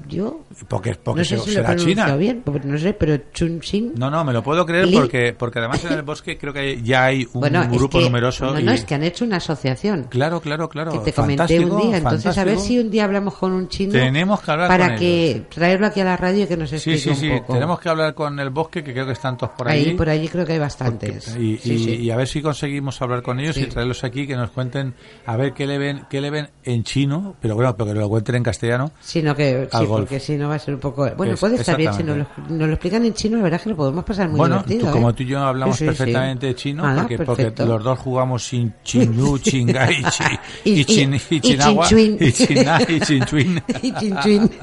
Yo Porque, porque no sé se- si será China. bien, porque no sé, pero Chun Xin. No, no, me lo puedo creer Li- porque, porque además en el bosque creo que ya hay un bueno, es grupo que- numeroso. No, y... no, es que han hecho una asociación. Claro, claro, claro. que te comenté Fantástico, un día. Entonces, a ver fantástico. si un día hablamos con un chino. Tenemos que hablar Para con que traerlo aquí a la radio y que nos Sí, explique sí, sí. un poco. Tenemos que hablar con el bosque, que creo que están todos por ahí, ahí. por allí creo que hay bastantes. Y, Sí, y- sí. y a ver si conseguimos hablar con ellos Sí. y traerlos aquí, que nos cuenten a ver qué le ven, qué le ven en chino, pero bueno, pero que lo cuenten en castellano. Sino que, sí, golf. porque si no va a ser un poco. Bueno, Es- puede estar bien si nos lo, nos lo explican en chino, la verdad es que lo podemos pasar muy bueno, divertido. tú- como ¿eh? tú y yo hablamos Sí, sí, perfectamente chino, Nada, porque, porque los dos jugamos sin chinyu, [laughs] chingai, chi- Y- y, chin, y- y y chinagua, y china, y chinchuin. [laughs] y chinchuin. [laughs]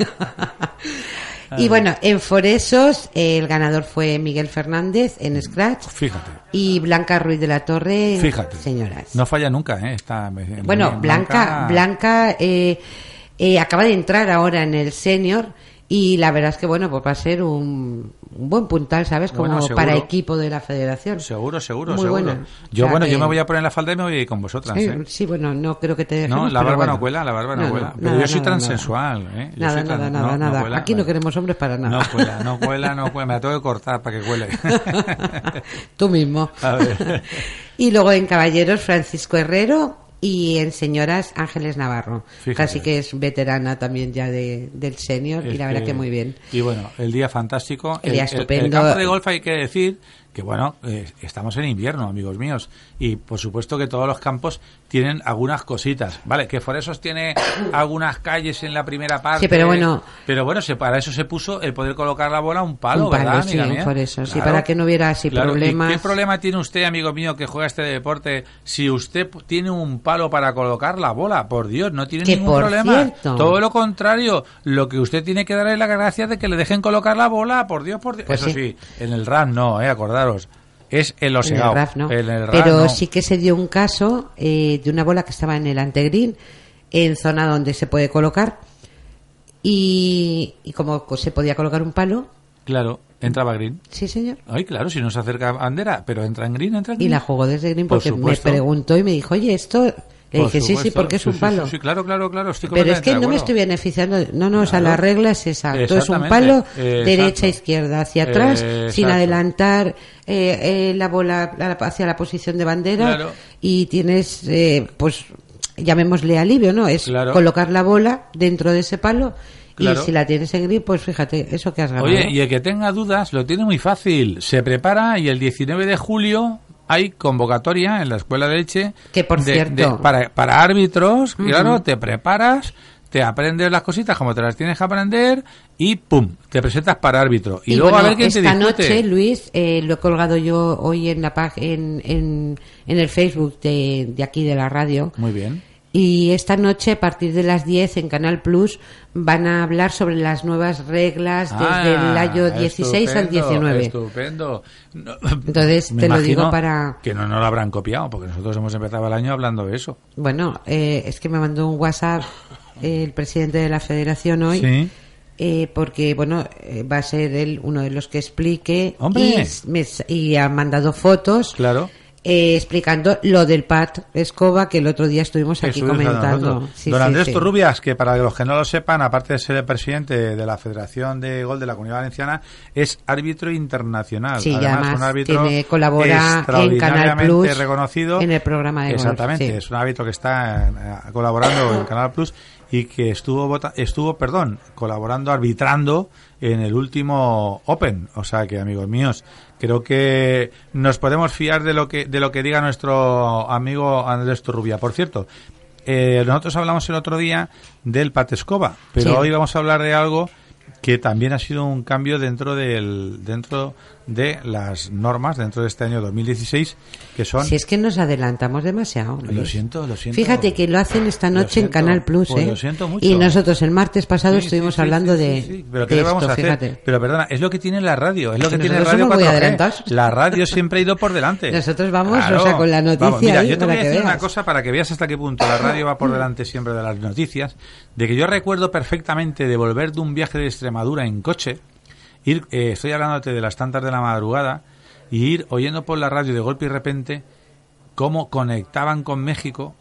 y bueno, en Foresos el ganador fue Miguel Fernández en Scratch Fíjate, y Blanca Ruiz de la Torre. fíjate. Señoras. No falla nunca, ¿eh? Está, Bueno, Blanca, Blanca eh, eh, acaba de entrar ahora en el senior y la verdad es que bueno, pues va a ser un, un buen puntal, ¿sabes? Como Bueno, para equipo de la federación. Seguro, seguro, Muy seguro. buena. Yo, O sea bueno, yo que- me voy a poner la falda y me voy a ir con vosotras, Sí, ¿eh? sí, bueno, no creo que te No, dejemos, la pero barba bueno. no cuela, la barba no, No, cuela. Pero nada, yo soy nada, transensual, ¿eh? Yo Nada, soy nada, tran- nada, no, no nada. cuela, Aquí no queremos hombres para nada. No cuela, no [laughs] cuela, no cuela. Me la tengo que cortar para que cuele. Tú mismo. [laughs] A ver. Y luego en caballeros Francisco Herrero y en señoras Ángeles Navarro. Fíjate. Casi que es veterana también ya de, del senior y la verdad que muy bien. Y bueno, el día fantástico. El día El, estupendo. campo de golf hay que decir que, bueno, eh, estamos en invierno, amigos míos. Y por supuesto que todos los campos tienen algunas cositas. Vale, que Foresos tiene [coughs] algunas calles en la primera parte. Sí, pero bueno- Pero bueno, se, para eso se puso el poder colocar la bola a un palo, Un palo, ¿verdad, sí, amiga mía? por eso, sí, Claro. para que no hubiera así Claro, ¿y problemas. ¿Qué problema tiene usted, amigo mío, que juega este deporte, si usted tiene un palo para colocar la bola? Por Dios, no tiene ningún por problema. cierto- Todo lo contrario, lo que usted tiene que darle la gracia de que le dejen colocar la bola, por Dios, por Dios. Pues Eso sí. sí. en el RAF no, eh, acordaros. Es en los En el RAF no. En el RAF Pero no. sí que se dio un caso eh, de una bola que estaba en el antegreen, en zona donde se puede colocar. Y, y como co- se podía colocar un palo, Claro, entraba green. sí señor. Ay, claro, si no se acerca a bandera, pero entra en green, entra en Y green. la jugó desde green Por porque me preguntó y me dijo, oye, esto... Le dije, sí, sí, supuesto. porque es Sí, un sí, palo. sí, sí, claro, claro, claro. Estoy Pero es que no me estoy beneficiando. No, no, o sea, Claro. la regla es exacto. Es un palo Exacto. derecha, izquierda, hacia atrás, Eh, sin exacto. adelantar eh, eh, la bola la- hacia la posición de bandera. Claro. Y tienes, eh, pues, llamémosle alivio, ¿no? Es Claro. colocar la bola dentro de ese palo. Claro. Y si la tienes en gris, pues fíjate, eso que has ganado. Oye, y el que tenga dudas lo tiene muy fácil. Se prepara y el 19 de julio hay convocatoria en la Escuela de Leche. Que, por de- cierto- de- para, para árbitros, claro, te preparas, te aprendes las cositas como te las tienes que aprender y ¡pum! Te presentas para árbitro. Y, luego bueno, a ver quién te esta noche, Luis, eh, lo he colgado yo hoy en la en, en, en el Facebook de, de aquí de la radio. Muy bien. Y esta noche, a partir de las 10 en Canal Plus, van a hablar sobre las nuevas reglas desde Ah, el año 16 al estupendo, 19. Estupendo. No, Entonces, te lo digo para... Que no nos lo habrán copiado, porque nosotros hemos empezado el año hablando de eso. Bueno, eh, es que me mandó un WhatsApp eh, el presidente de la federación hoy. Sí. eh, porque, bueno, eh, va a ser él uno de los que explique. ¡Hombre! Y, me- y ha mandado fotos. Claro. Eh, explicando lo del Pat Escoba que el otro día estuvimos aquí comentando. Sí, Don sí, Andrés sí. Torrubias, que para los que no lo sepan, aparte de ser el presidente de la Federación de Gol de la Comunidad Valenciana, es árbitro internacional. Sí, además, además un árbitro tiene- colabora en Canal extraordinariamente Plus reconocido. en el programa de Exactamente, es un árbitro que está eh, colaborando en Canal Plus y que estuvo vota- estuvo, perdón, colaborando, arbitrando en el último Open. O sea que, amigos míos, creo que nos podemos fiar de lo que de lo que diga nuestro amigo Andrés Torrubia. Por cierto, eh, nosotros hablamos el otro día del Patescova, pero Sí. hoy vamos a hablar de algo que también ha sido un cambio dentro del dentro de las normas dentro de este año 2016 que son Si es que nos adelantamos demasiado. lo siento lo siento Fíjate que lo hacen esta noche en Canal Plus, pues ¿eh? lo siento mucho. Y nosotros el martes pasado Sí, estuvimos sí, hablando sí, de. Pero de ¿qué le vamos esto, a hacer? fíjate. Pero perdona, es lo que tiene la radio, es lo que Que tiene nosotros Radio somos muy 4G. adelantados. La radio siempre ha ido por delante. Nosotros vamos, o sea, con la noticia Vamos, mira, ahí yo te voy a decir una cosa para que veas hasta qué punto la radio va por delante siempre de las noticias, de que yo recuerdo perfectamente de volver de un viaje de Extremadura en coche, ir, eh, estoy hablándote de las tantas de la madrugada, y ir oyendo por la radio de golpe y repente cómo conectaban con México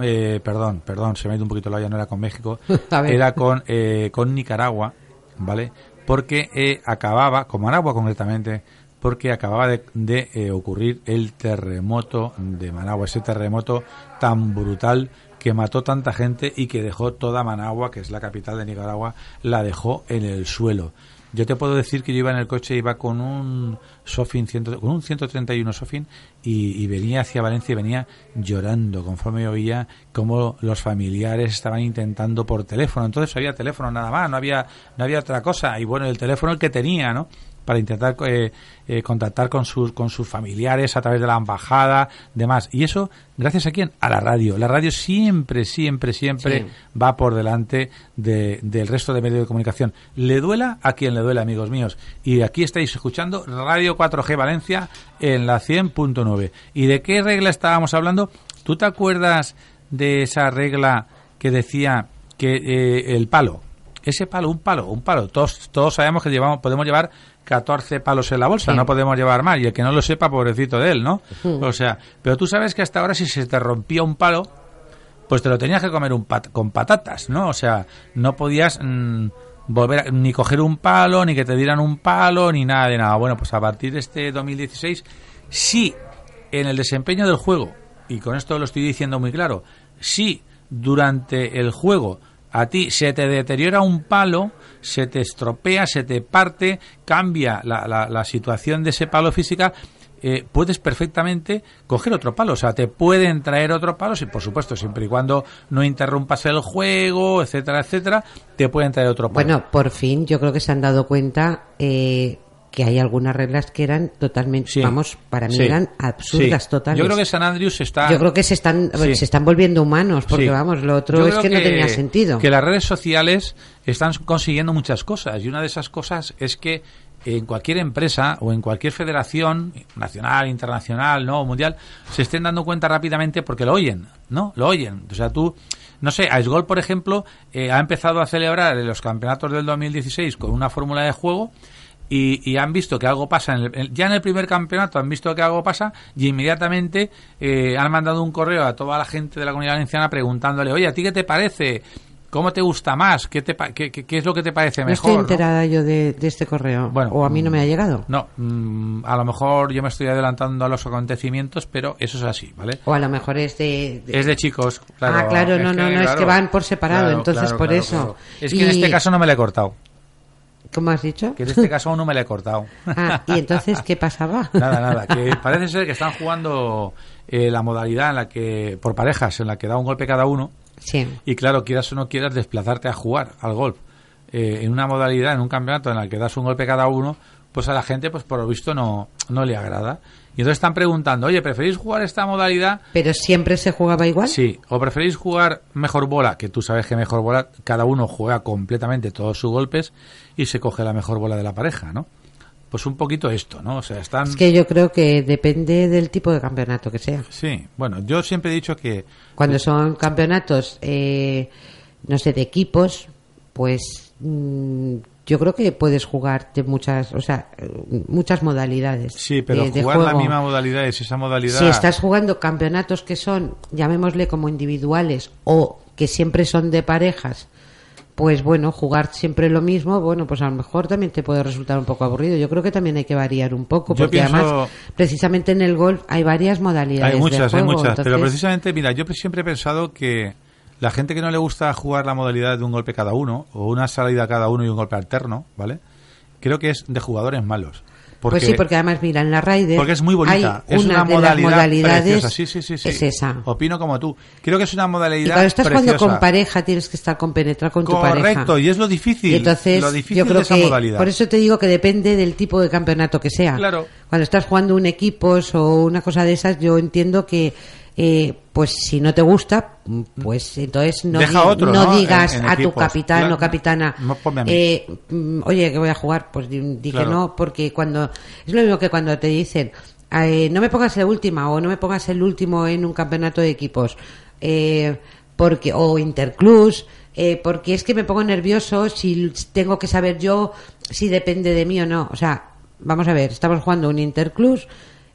eh, perdón, perdón, se me ha ido un poquito la olla, no era con México, [laughs] era con, eh, con Nicaragua, ¿vale? Porque eh, acababa, con Managua concretamente, porque acababa de, de, eh, ocurrir el terremoto de Managua, ese terremoto tan brutal que mató tanta gente y que dejó toda Managua, que es la capital de Nicaragua, la dejó en el suelo. Yo te puedo decir que yo iba en el coche, iba con un Sofin, con un 131 Sofin y, y venía hacia Valencia y venía llorando conforme oía cómo los familiares estaban intentando por teléfono. Entonces había teléfono nada más, no había, no había otra cosa. Y bueno, el teléfono el que tenía, ¿no? Para intentar eh, eh, contactar con sus con sus familiares a través de la embajada, demás. Y eso, gracias a quién? A la radio. La radio siempre, siempre, siempre Sí. va por delante de- del resto de medios de comunicación. Le duela a quien le duele, amigos míos. Y aquí estáis escuchando Radio 4G Valencia en la 100.9. ¿Y de qué regla estábamos hablando? ¿Tú te acuerdas de esa regla que decía que eh, el palo, ese palo, un palo, un palo, todos, todos sabemos que llevamos, podemos llevar 14 palos en la bolsa, Sí. no podemos llevar más, y el que no lo sepa, pobrecito de él, ¿no? O sea, pero tú sabes que hasta ahora si se te rompía un palo, pues te lo tenías que comer un pat- con patatas, ¿no? O sea, no podías mm, volver a- ni coger un palo, ni que te dieran un palo, ni nada de nada. Bueno, pues a partir de este 2016, sí, en el desempeño del juego, y con esto lo estoy diciendo muy claro, si durante el juego a ti se te deteriora un palo, se te estropea, se te parte, cambia la, la- la situación de ese palo física, eh, puedes perfectamente coger otro palo. O sea, te pueden traer otro palo, si, por supuesto, siempre y cuando no interrumpas el juego, etcétera, etcétera, te pueden traer otro palo. Bueno, por fin yo creo que se han dado cuenta eh, que hay algunas reglas que eran totalmente, Sí. vamos, para mí Sí. eran absurdas Sí. totales. Yo creo que San Andrews está... Yo creo que se están, se están volviendo humanos, porque vamos, lo otro es que, no tenía sentido. Que las redes sociales están consiguiendo muchas cosas y una de esas cosas es que en cualquier empresa o en cualquier federación nacional, internacional, no mundial, se estén dando cuenta rápidamente porque lo oyen, ¿no? Lo oyen. O sea, tú, no sé, Aisgol, por ejemplo, eh, ha empezado a celebrar los campeonatos del 2016 con una fórmula de juego y, y han visto que algo pasa, en el- ya en el primer campeonato han visto que algo pasa y inmediatamente eh, han mandado un correo a toda la gente de la comunidad valenciana preguntándole, oye, ¿a ti qué te parece? ¿Cómo te gusta más? ¿Qué, te pa- qué, qué- qué es lo que te parece no mejor? estoy no? enterada yo de, de este correo. Bueno, o a mí no me ha mm, llegado. No, mm, a lo mejor yo me estoy adelantando a los acontecimientos, pero eso es así, ¿vale? O a lo mejor es de... de- Es de chicos, claro. Ah, claro, es no, no, no, es que van por separado, claro, entonces claro, por eso. Es que en este caso no me la he cortado. ¿Cómo has dicho? Que en este caso aún no me la he cortado. [laughs] Ah, ¿y entonces qué pasaba? [laughs] Nada, nada, que parece ser que están jugando eh, la modalidad en la que, por parejas, en la que da un golpe cada uno. Sí. Y claro, quieras o no quieras desplazarte a jugar al golf. Eh, en una modalidad, en un campeonato en la que das un golpe cada uno, pues a la gente, pues por lo visto, no, no le agrada. Y entonces están preguntando, oye, ¿preferís jugar esta modalidad? ¿Pero siempre se jugaba igual? Sí, o preferís jugar mejor bola, que tú sabes que mejor bola, cada uno juega completamente todos sus golpes y se coge la mejor bola de la pareja, ¿no? Pues un poquito esto, ¿no? O sea, están... Es que yo creo que depende del tipo de campeonato que sea. Sí, bueno, yo siempre he dicho que... Cuando son campeonatos, eh, no sé, de equipos, pues mm, yo creo que puedes jugar de muchas, o sea, muchas modalidades. Sí, pero de- de jugar la misma modalidad es esa modalidad... Si estás jugando campeonatos que son, llamémosle como individuales o que siempre son de parejas, pues bueno, jugar siempre lo mismo, bueno, pues a lo mejor también te puede resultar un poco aburrido. Yo creo que también hay que variar un poco, porque pienso- además, precisamente en el golf hay varias modalidades. Hay muchas, de hay juego, muchas. Pero entonces- precisamente, mira, yo siempre he pensado que la gente que no le gusta jugar la modalidad de un golpe cada uno, o una salida cada uno y un golpe alterno, ¿vale? Creo que es de jugadores malos. Porque, Pues sí, porque además, mira, en la Raider. porque es muy bonita. hay Es una, de las modalidad modalidades preciosa. Sí, sí, sí, sí. Es esa. Opino como tú. Creo que es una Y modalidad cuando estás jugando preciosa. con pareja, tienes que estar compenetrado con tu pareja. Correcto, y es lo difícil. Y entonces, lo difícil yo creo de esa que modalidad. por eso te digo que depende del tipo de campeonato que sea. Claro. Cuando estás jugando un equipos o una cosa de esas, yo entiendo que eh, pues si no te gusta, pues entonces no, Deja di- otro, no ¿no? digas En- en a tu capitán Claro. o capitana, No, eh, mm, oye, que voy a jugar, pues di, di que Claro. no, porque cuando es lo mismo que cuando te dicen eh, no me pongas la última o no me pongas el último en un campeonato de equipos, eh, porque o interclubs, eh, porque es que me pongo nervioso si tengo que saber yo si depende de mí o no. O sea, vamos a ver, estamos jugando un interclubs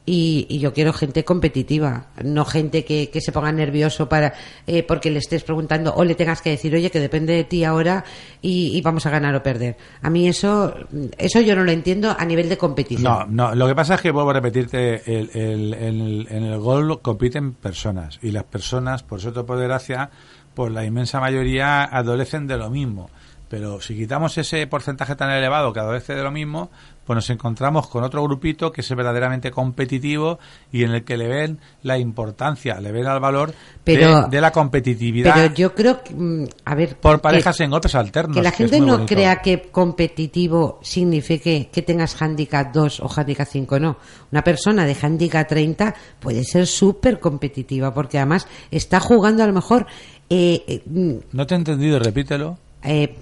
y, y yo quiero gente competitiva, no gente que, que se ponga nervioso para eh, porque le estés preguntando o le tengas que decir, oye, que depende de ti ahora y, vamos a ganar o perder. A mí eso, eso yo no lo entiendo a nivel de competición. No, no, lo que pasa es que vuelvo a repetirte, el, el- el- en el gol compiten personas y las personas, por suerte por desgracia, pues la inmensa mayoría adolecen de lo mismo. Pero si quitamos ese porcentaje tan elevado que adolece de lo mismo, pues nos encontramos con otro grupito que es verdaderamente competitivo y en el que le ven la importancia, le ven al valor Pero- de, de la competitividad Pero yo creo que, mm, a ver, por que- parejas en golpes alternos. Que la gente no bonito. crea que competitivo signifique que tengas handicap 2 o handicap 5, no. Una persona de handicap 30 puede ser súper competitiva porque además está jugando a lo mejor... eh, eh, mm, No te he entendido, repítelo. eh,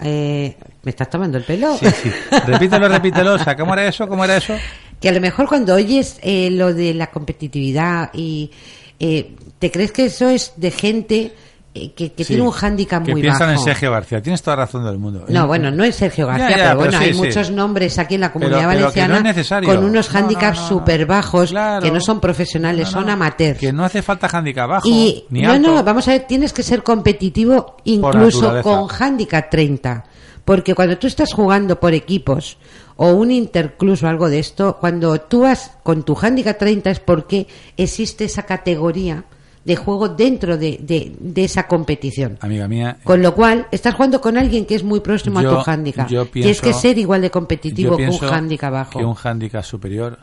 eh, ¿Me estás tomando el pelo? Sí, sí. Repítelo, repítelo. O sea, ¿cómo era eso? ¿Cómo era eso? que a lo mejor cuando oyes eh, lo de la competitividad y eh, te crees que eso es de gente que, que Sí, tiene un hándicap que muy piensan bajo. en Sergio García. Tienes toda razón del mundo. No, bueno, no es Sergio García, Ya, ya, pero bueno, sí, hay sí. muchos nombres aquí en la comunidad Pero- valenciana no con unos No, no, súper bajos Claro. que no son profesionales, son amateurs. Que no hace falta handicap bajo, Y ni no, alto. no, vamos a ver, tienes que ser competitivo incluso con handicap 30. Porque cuando tú estás jugando por equipos o un interclus o algo de esto, cuando tú vas con tu handicap 30 es porque existe esa categoría de juego dentro de, de- de esa competición. Amiga mía, Con lo cual, estás jugando con alguien que es muy próximo Yo- a tu handicap. yo Tienes que pienso- ser igual de competitivo que un pienso handicap bajo. que un handicap superior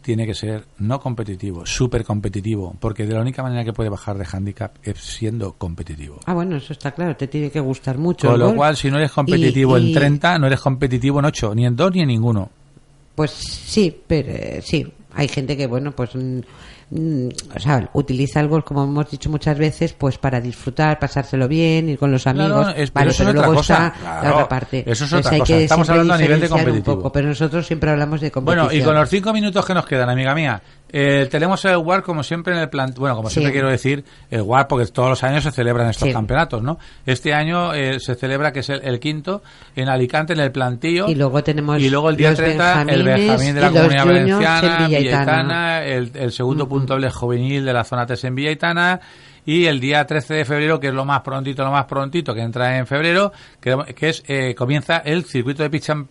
tiene que ser no competitivo, súper competitivo, porque de la única manera que puede bajar de handicap es siendo competitivo. Ah, bueno, eso está claro, te tiene que gustar mucho. Con lo cual, si no eres competitivo Y- y- en 30, no eres competitivo en 8, ni en 2 ni en ninguno. Pues sí, pero eh, sí, hay gente que, bueno, pues, mm, mm, o sea, utiliza el golf, como hemos dicho muchas veces, pues para disfrutar, pasárselo bien, ir con los Claro, amigos. es- pero vale, eso es pero luego cosa, está claro, la otra parte. eso es otra cosa, estamos hablando a nivel de competitivo. poco, pero nosotros siempre hablamos de competición. Bueno, y con los cinco minutos que nos quedan, amiga mía, eh, tenemos el WAR como siempre en el plan, bueno, como Sí. siempre quiero decir, el WAR porque todos los años se celebran estos Sí. campeonatos, ¿no? Este año eh, se celebra que es el, el quinto en Alicante en el plantillo. Y luego tenemos y luego el día los 30 el Benjamín de la Comunidad juniors Valenciana, en Villa Aitana. Villaitana, el, el segundo punto doble juvenil de la zona 3 en Villaitana y el día 13 de febrero, que es lo más prontito, lo más prontito que entra en febrero, que, que es eh, comienza el circuito de pitch and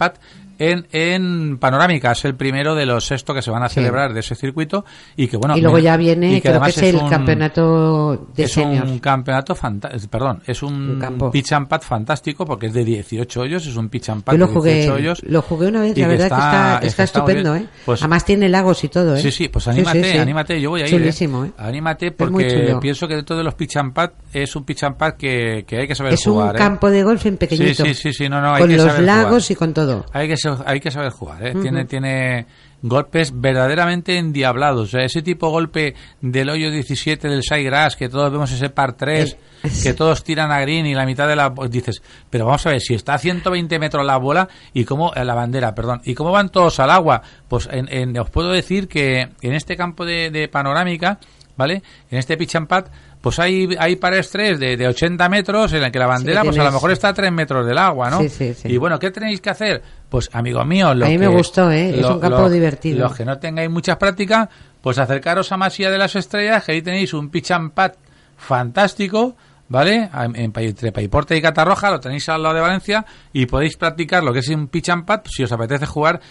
en, en Panorámica, es el primero de los sextos que se van a Sí. celebrar de ese circuito y que bueno y luego mira, ya viene, que creo que además es el un- campeonato de es seniors. un campeonato fantástico, perdón, es un, Un pitch and putt fantástico porque es de 18 hoyos, es un pitch and putt Yo lo de jugué, 18 hoyos. lo jugué una vez, y la verdad que está, es está, está estupendo. ¿eh? Pues- Además tiene lagos y todo, ¿eh? Sí, sí, pues Sí, anímate, sí, sí. anímate, yo voy a ir. Chulísimo, ¿eh? Anímate Es porque pienso que dentro de los pitch and putt es un pitch and putt que, que hay que saber Es jugar. un ¿eh? campo de golf en pequeñito. Sí, sí, sí, sí, no, no, hay con que los saber lagos jugar. y con todo. Hay que, hay que saber jugar, ¿eh? Tiene, tiene golpes verdaderamente endiablados. O sea, ese tipo de golpe del hoyo 17 del Grass que todos vemos ese par 3, que todos tiran a green y la mitad de la... dices, pero vamos a ver, si está a 120 metros la bola y cómo... eh, La bandera, perdón. ¿Y cómo van todos al agua? Pues en, en- os puedo decir que en este campo de, de panorámica, ¿vale? En este pitch and putt, pues hay, hay pares 3 de, de 80 metros en el que la bandera, pues a lo mejor está a 3 metros del agua, ¿no? Sí, sí, sí. Y bueno, ¿qué tenéis que hacer? Pues, amigos míos, lo A mí me que- gustó, ¿eh? Es un campo divertido. Los que no tengáis muchas prácticas, pues acercaros a Masía de las Estrellas, que ahí tenéis un pitch and putt fantástico, ¿vale? En, en, Pa- entre Paiporte y Catarroja, lo tenéis al lado de Valencia, y podéis practicar lo que es un pitch and putt, si os apetece jugar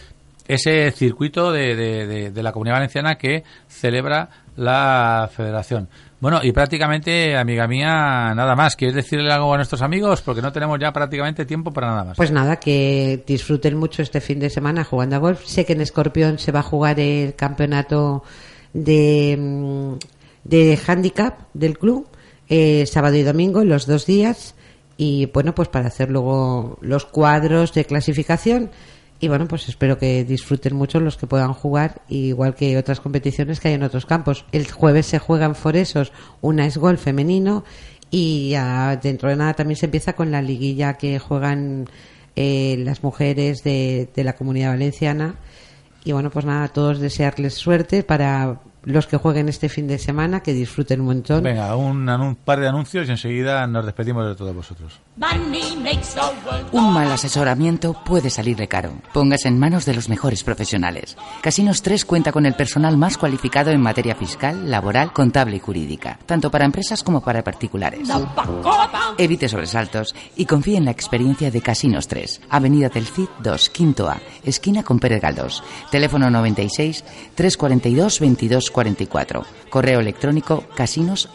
ese circuito de, de- de- de la Comunidad Valenciana que celebra la Federación. Bueno, y prácticamente, amiga mía, nada más. ¿Quieres decirle algo a nuestros amigos? Porque no tenemos ya prácticamente tiempo para nada más. Pues nada, que disfruten mucho este fin de semana jugando a golf. Sé que en Escorpión se va a jugar el campeonato de, mm, de handicap del club, eh, sábado y domingo, los dos días. Y bueno, pues para hacer luego los cuadros de clasificación. Y bueno, pues espero que disfruten mucho los que puedan jugar, igual que otras competiciones que hay en otros campos. El jueves se juega en Foresos, una es golf femenino y dentro de nada también se empieza con la liguilla que juegan eh, las mujeres de, la comunidad valenciana. Y bueno, pues nada, a todos desearles suerte para los que jueguen este fin de semana, que disfruten un montón. Venga, un, un par de anuncios y enseguida nos despedimos de todos vosotros. Un mal asesoramiento puede salirle caro. Póngase en manos de los mejores profesionales. Casinos 3 cuenta con el personal más cualificado en materia fiscal, laboral, contable y jurídica, tanto para empresas como para particulares. Evite sobresaltos y confíe en la experiencia de Casinos 3, Avenida del Cid 2, Quinto A, esquina con Pérez Galdós. Teléfono 96 342 2244. Correo electrónico casinos.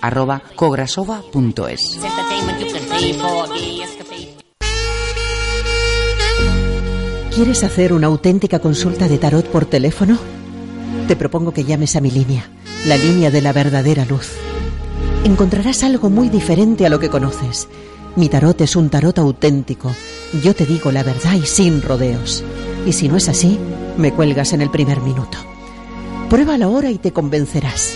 ¿Quieres hacer una auténtica consulta de tarot por teléfono? Te propongo que llames a mi línea, la línea de la verdadera luz. Encontrarás algo muy diferente a lo que conoces. Mi tarot es un tarot auténtico. Yo te digo la verdad y sin rodeos. Y si no es así, me cuelgas en el primer minuto. Pruébalo ahora y te convencerás.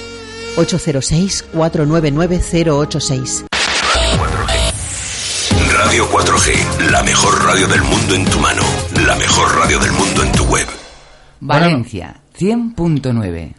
806-499-086. Radio 4G, la mejor radio del mundo en tu mano, la mejor radio del mundo en tu web. Valencia, 100.9.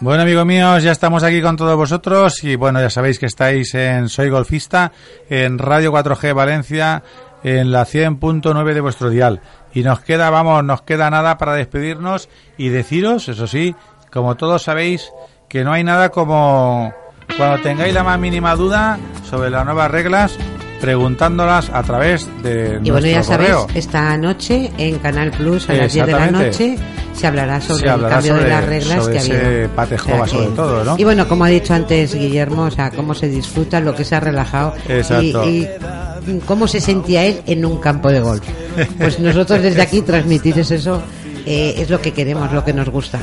Bueno, amigos míos, ya estamos aquí con todos vosotros y bueno, ya sabéis que estáis en Soy Golfista, en Radio 4G Valencia, en la 100.9 de vuestro dial. Y nos queda, vamos, nos queda nada para despedirnos y deciros, eso sí, como todos sabéis, que no hay nada como cuando tengáis la más mínima duda sobre las nuevas reglas, preguntándolas a través de Y bueno, nuestro ya sabéis, correo. esta noche en Canal Plus a las 10 de la noche se hablará sobre Se hablará el cambio sobre- de las reglas sobre que ha ese habido. pate O sea que- todo, ¿no? Y bueno, como ha dicho antes Guillermo, o sea, cómo se disfruta, lo que se ha relajado Exacto. y, y cómo se sentía él en un campo de golf. Pues nosotros desde aquí [laughs] transmitir eso eh, es lo que queremos, lo que nos gusta.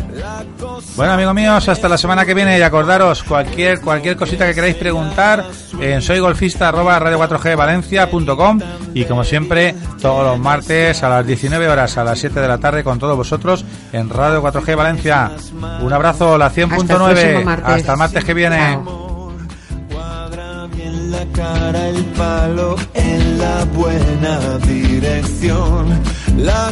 Bueno, amigos míos, hasta la semana que viene y acordaros cualquier cualquier cosita que queráis preguntar en soygolfista@radio4gvalencia.com y como siempre todos los martes a las 19 horas a las 7 de la tarde con todos vosotros en Radio 4G Valencia. Un abrazo, la Hasta el 100.9. próximo martes. Hasta el martes que viene. en la cara el palo en la buena dirección. La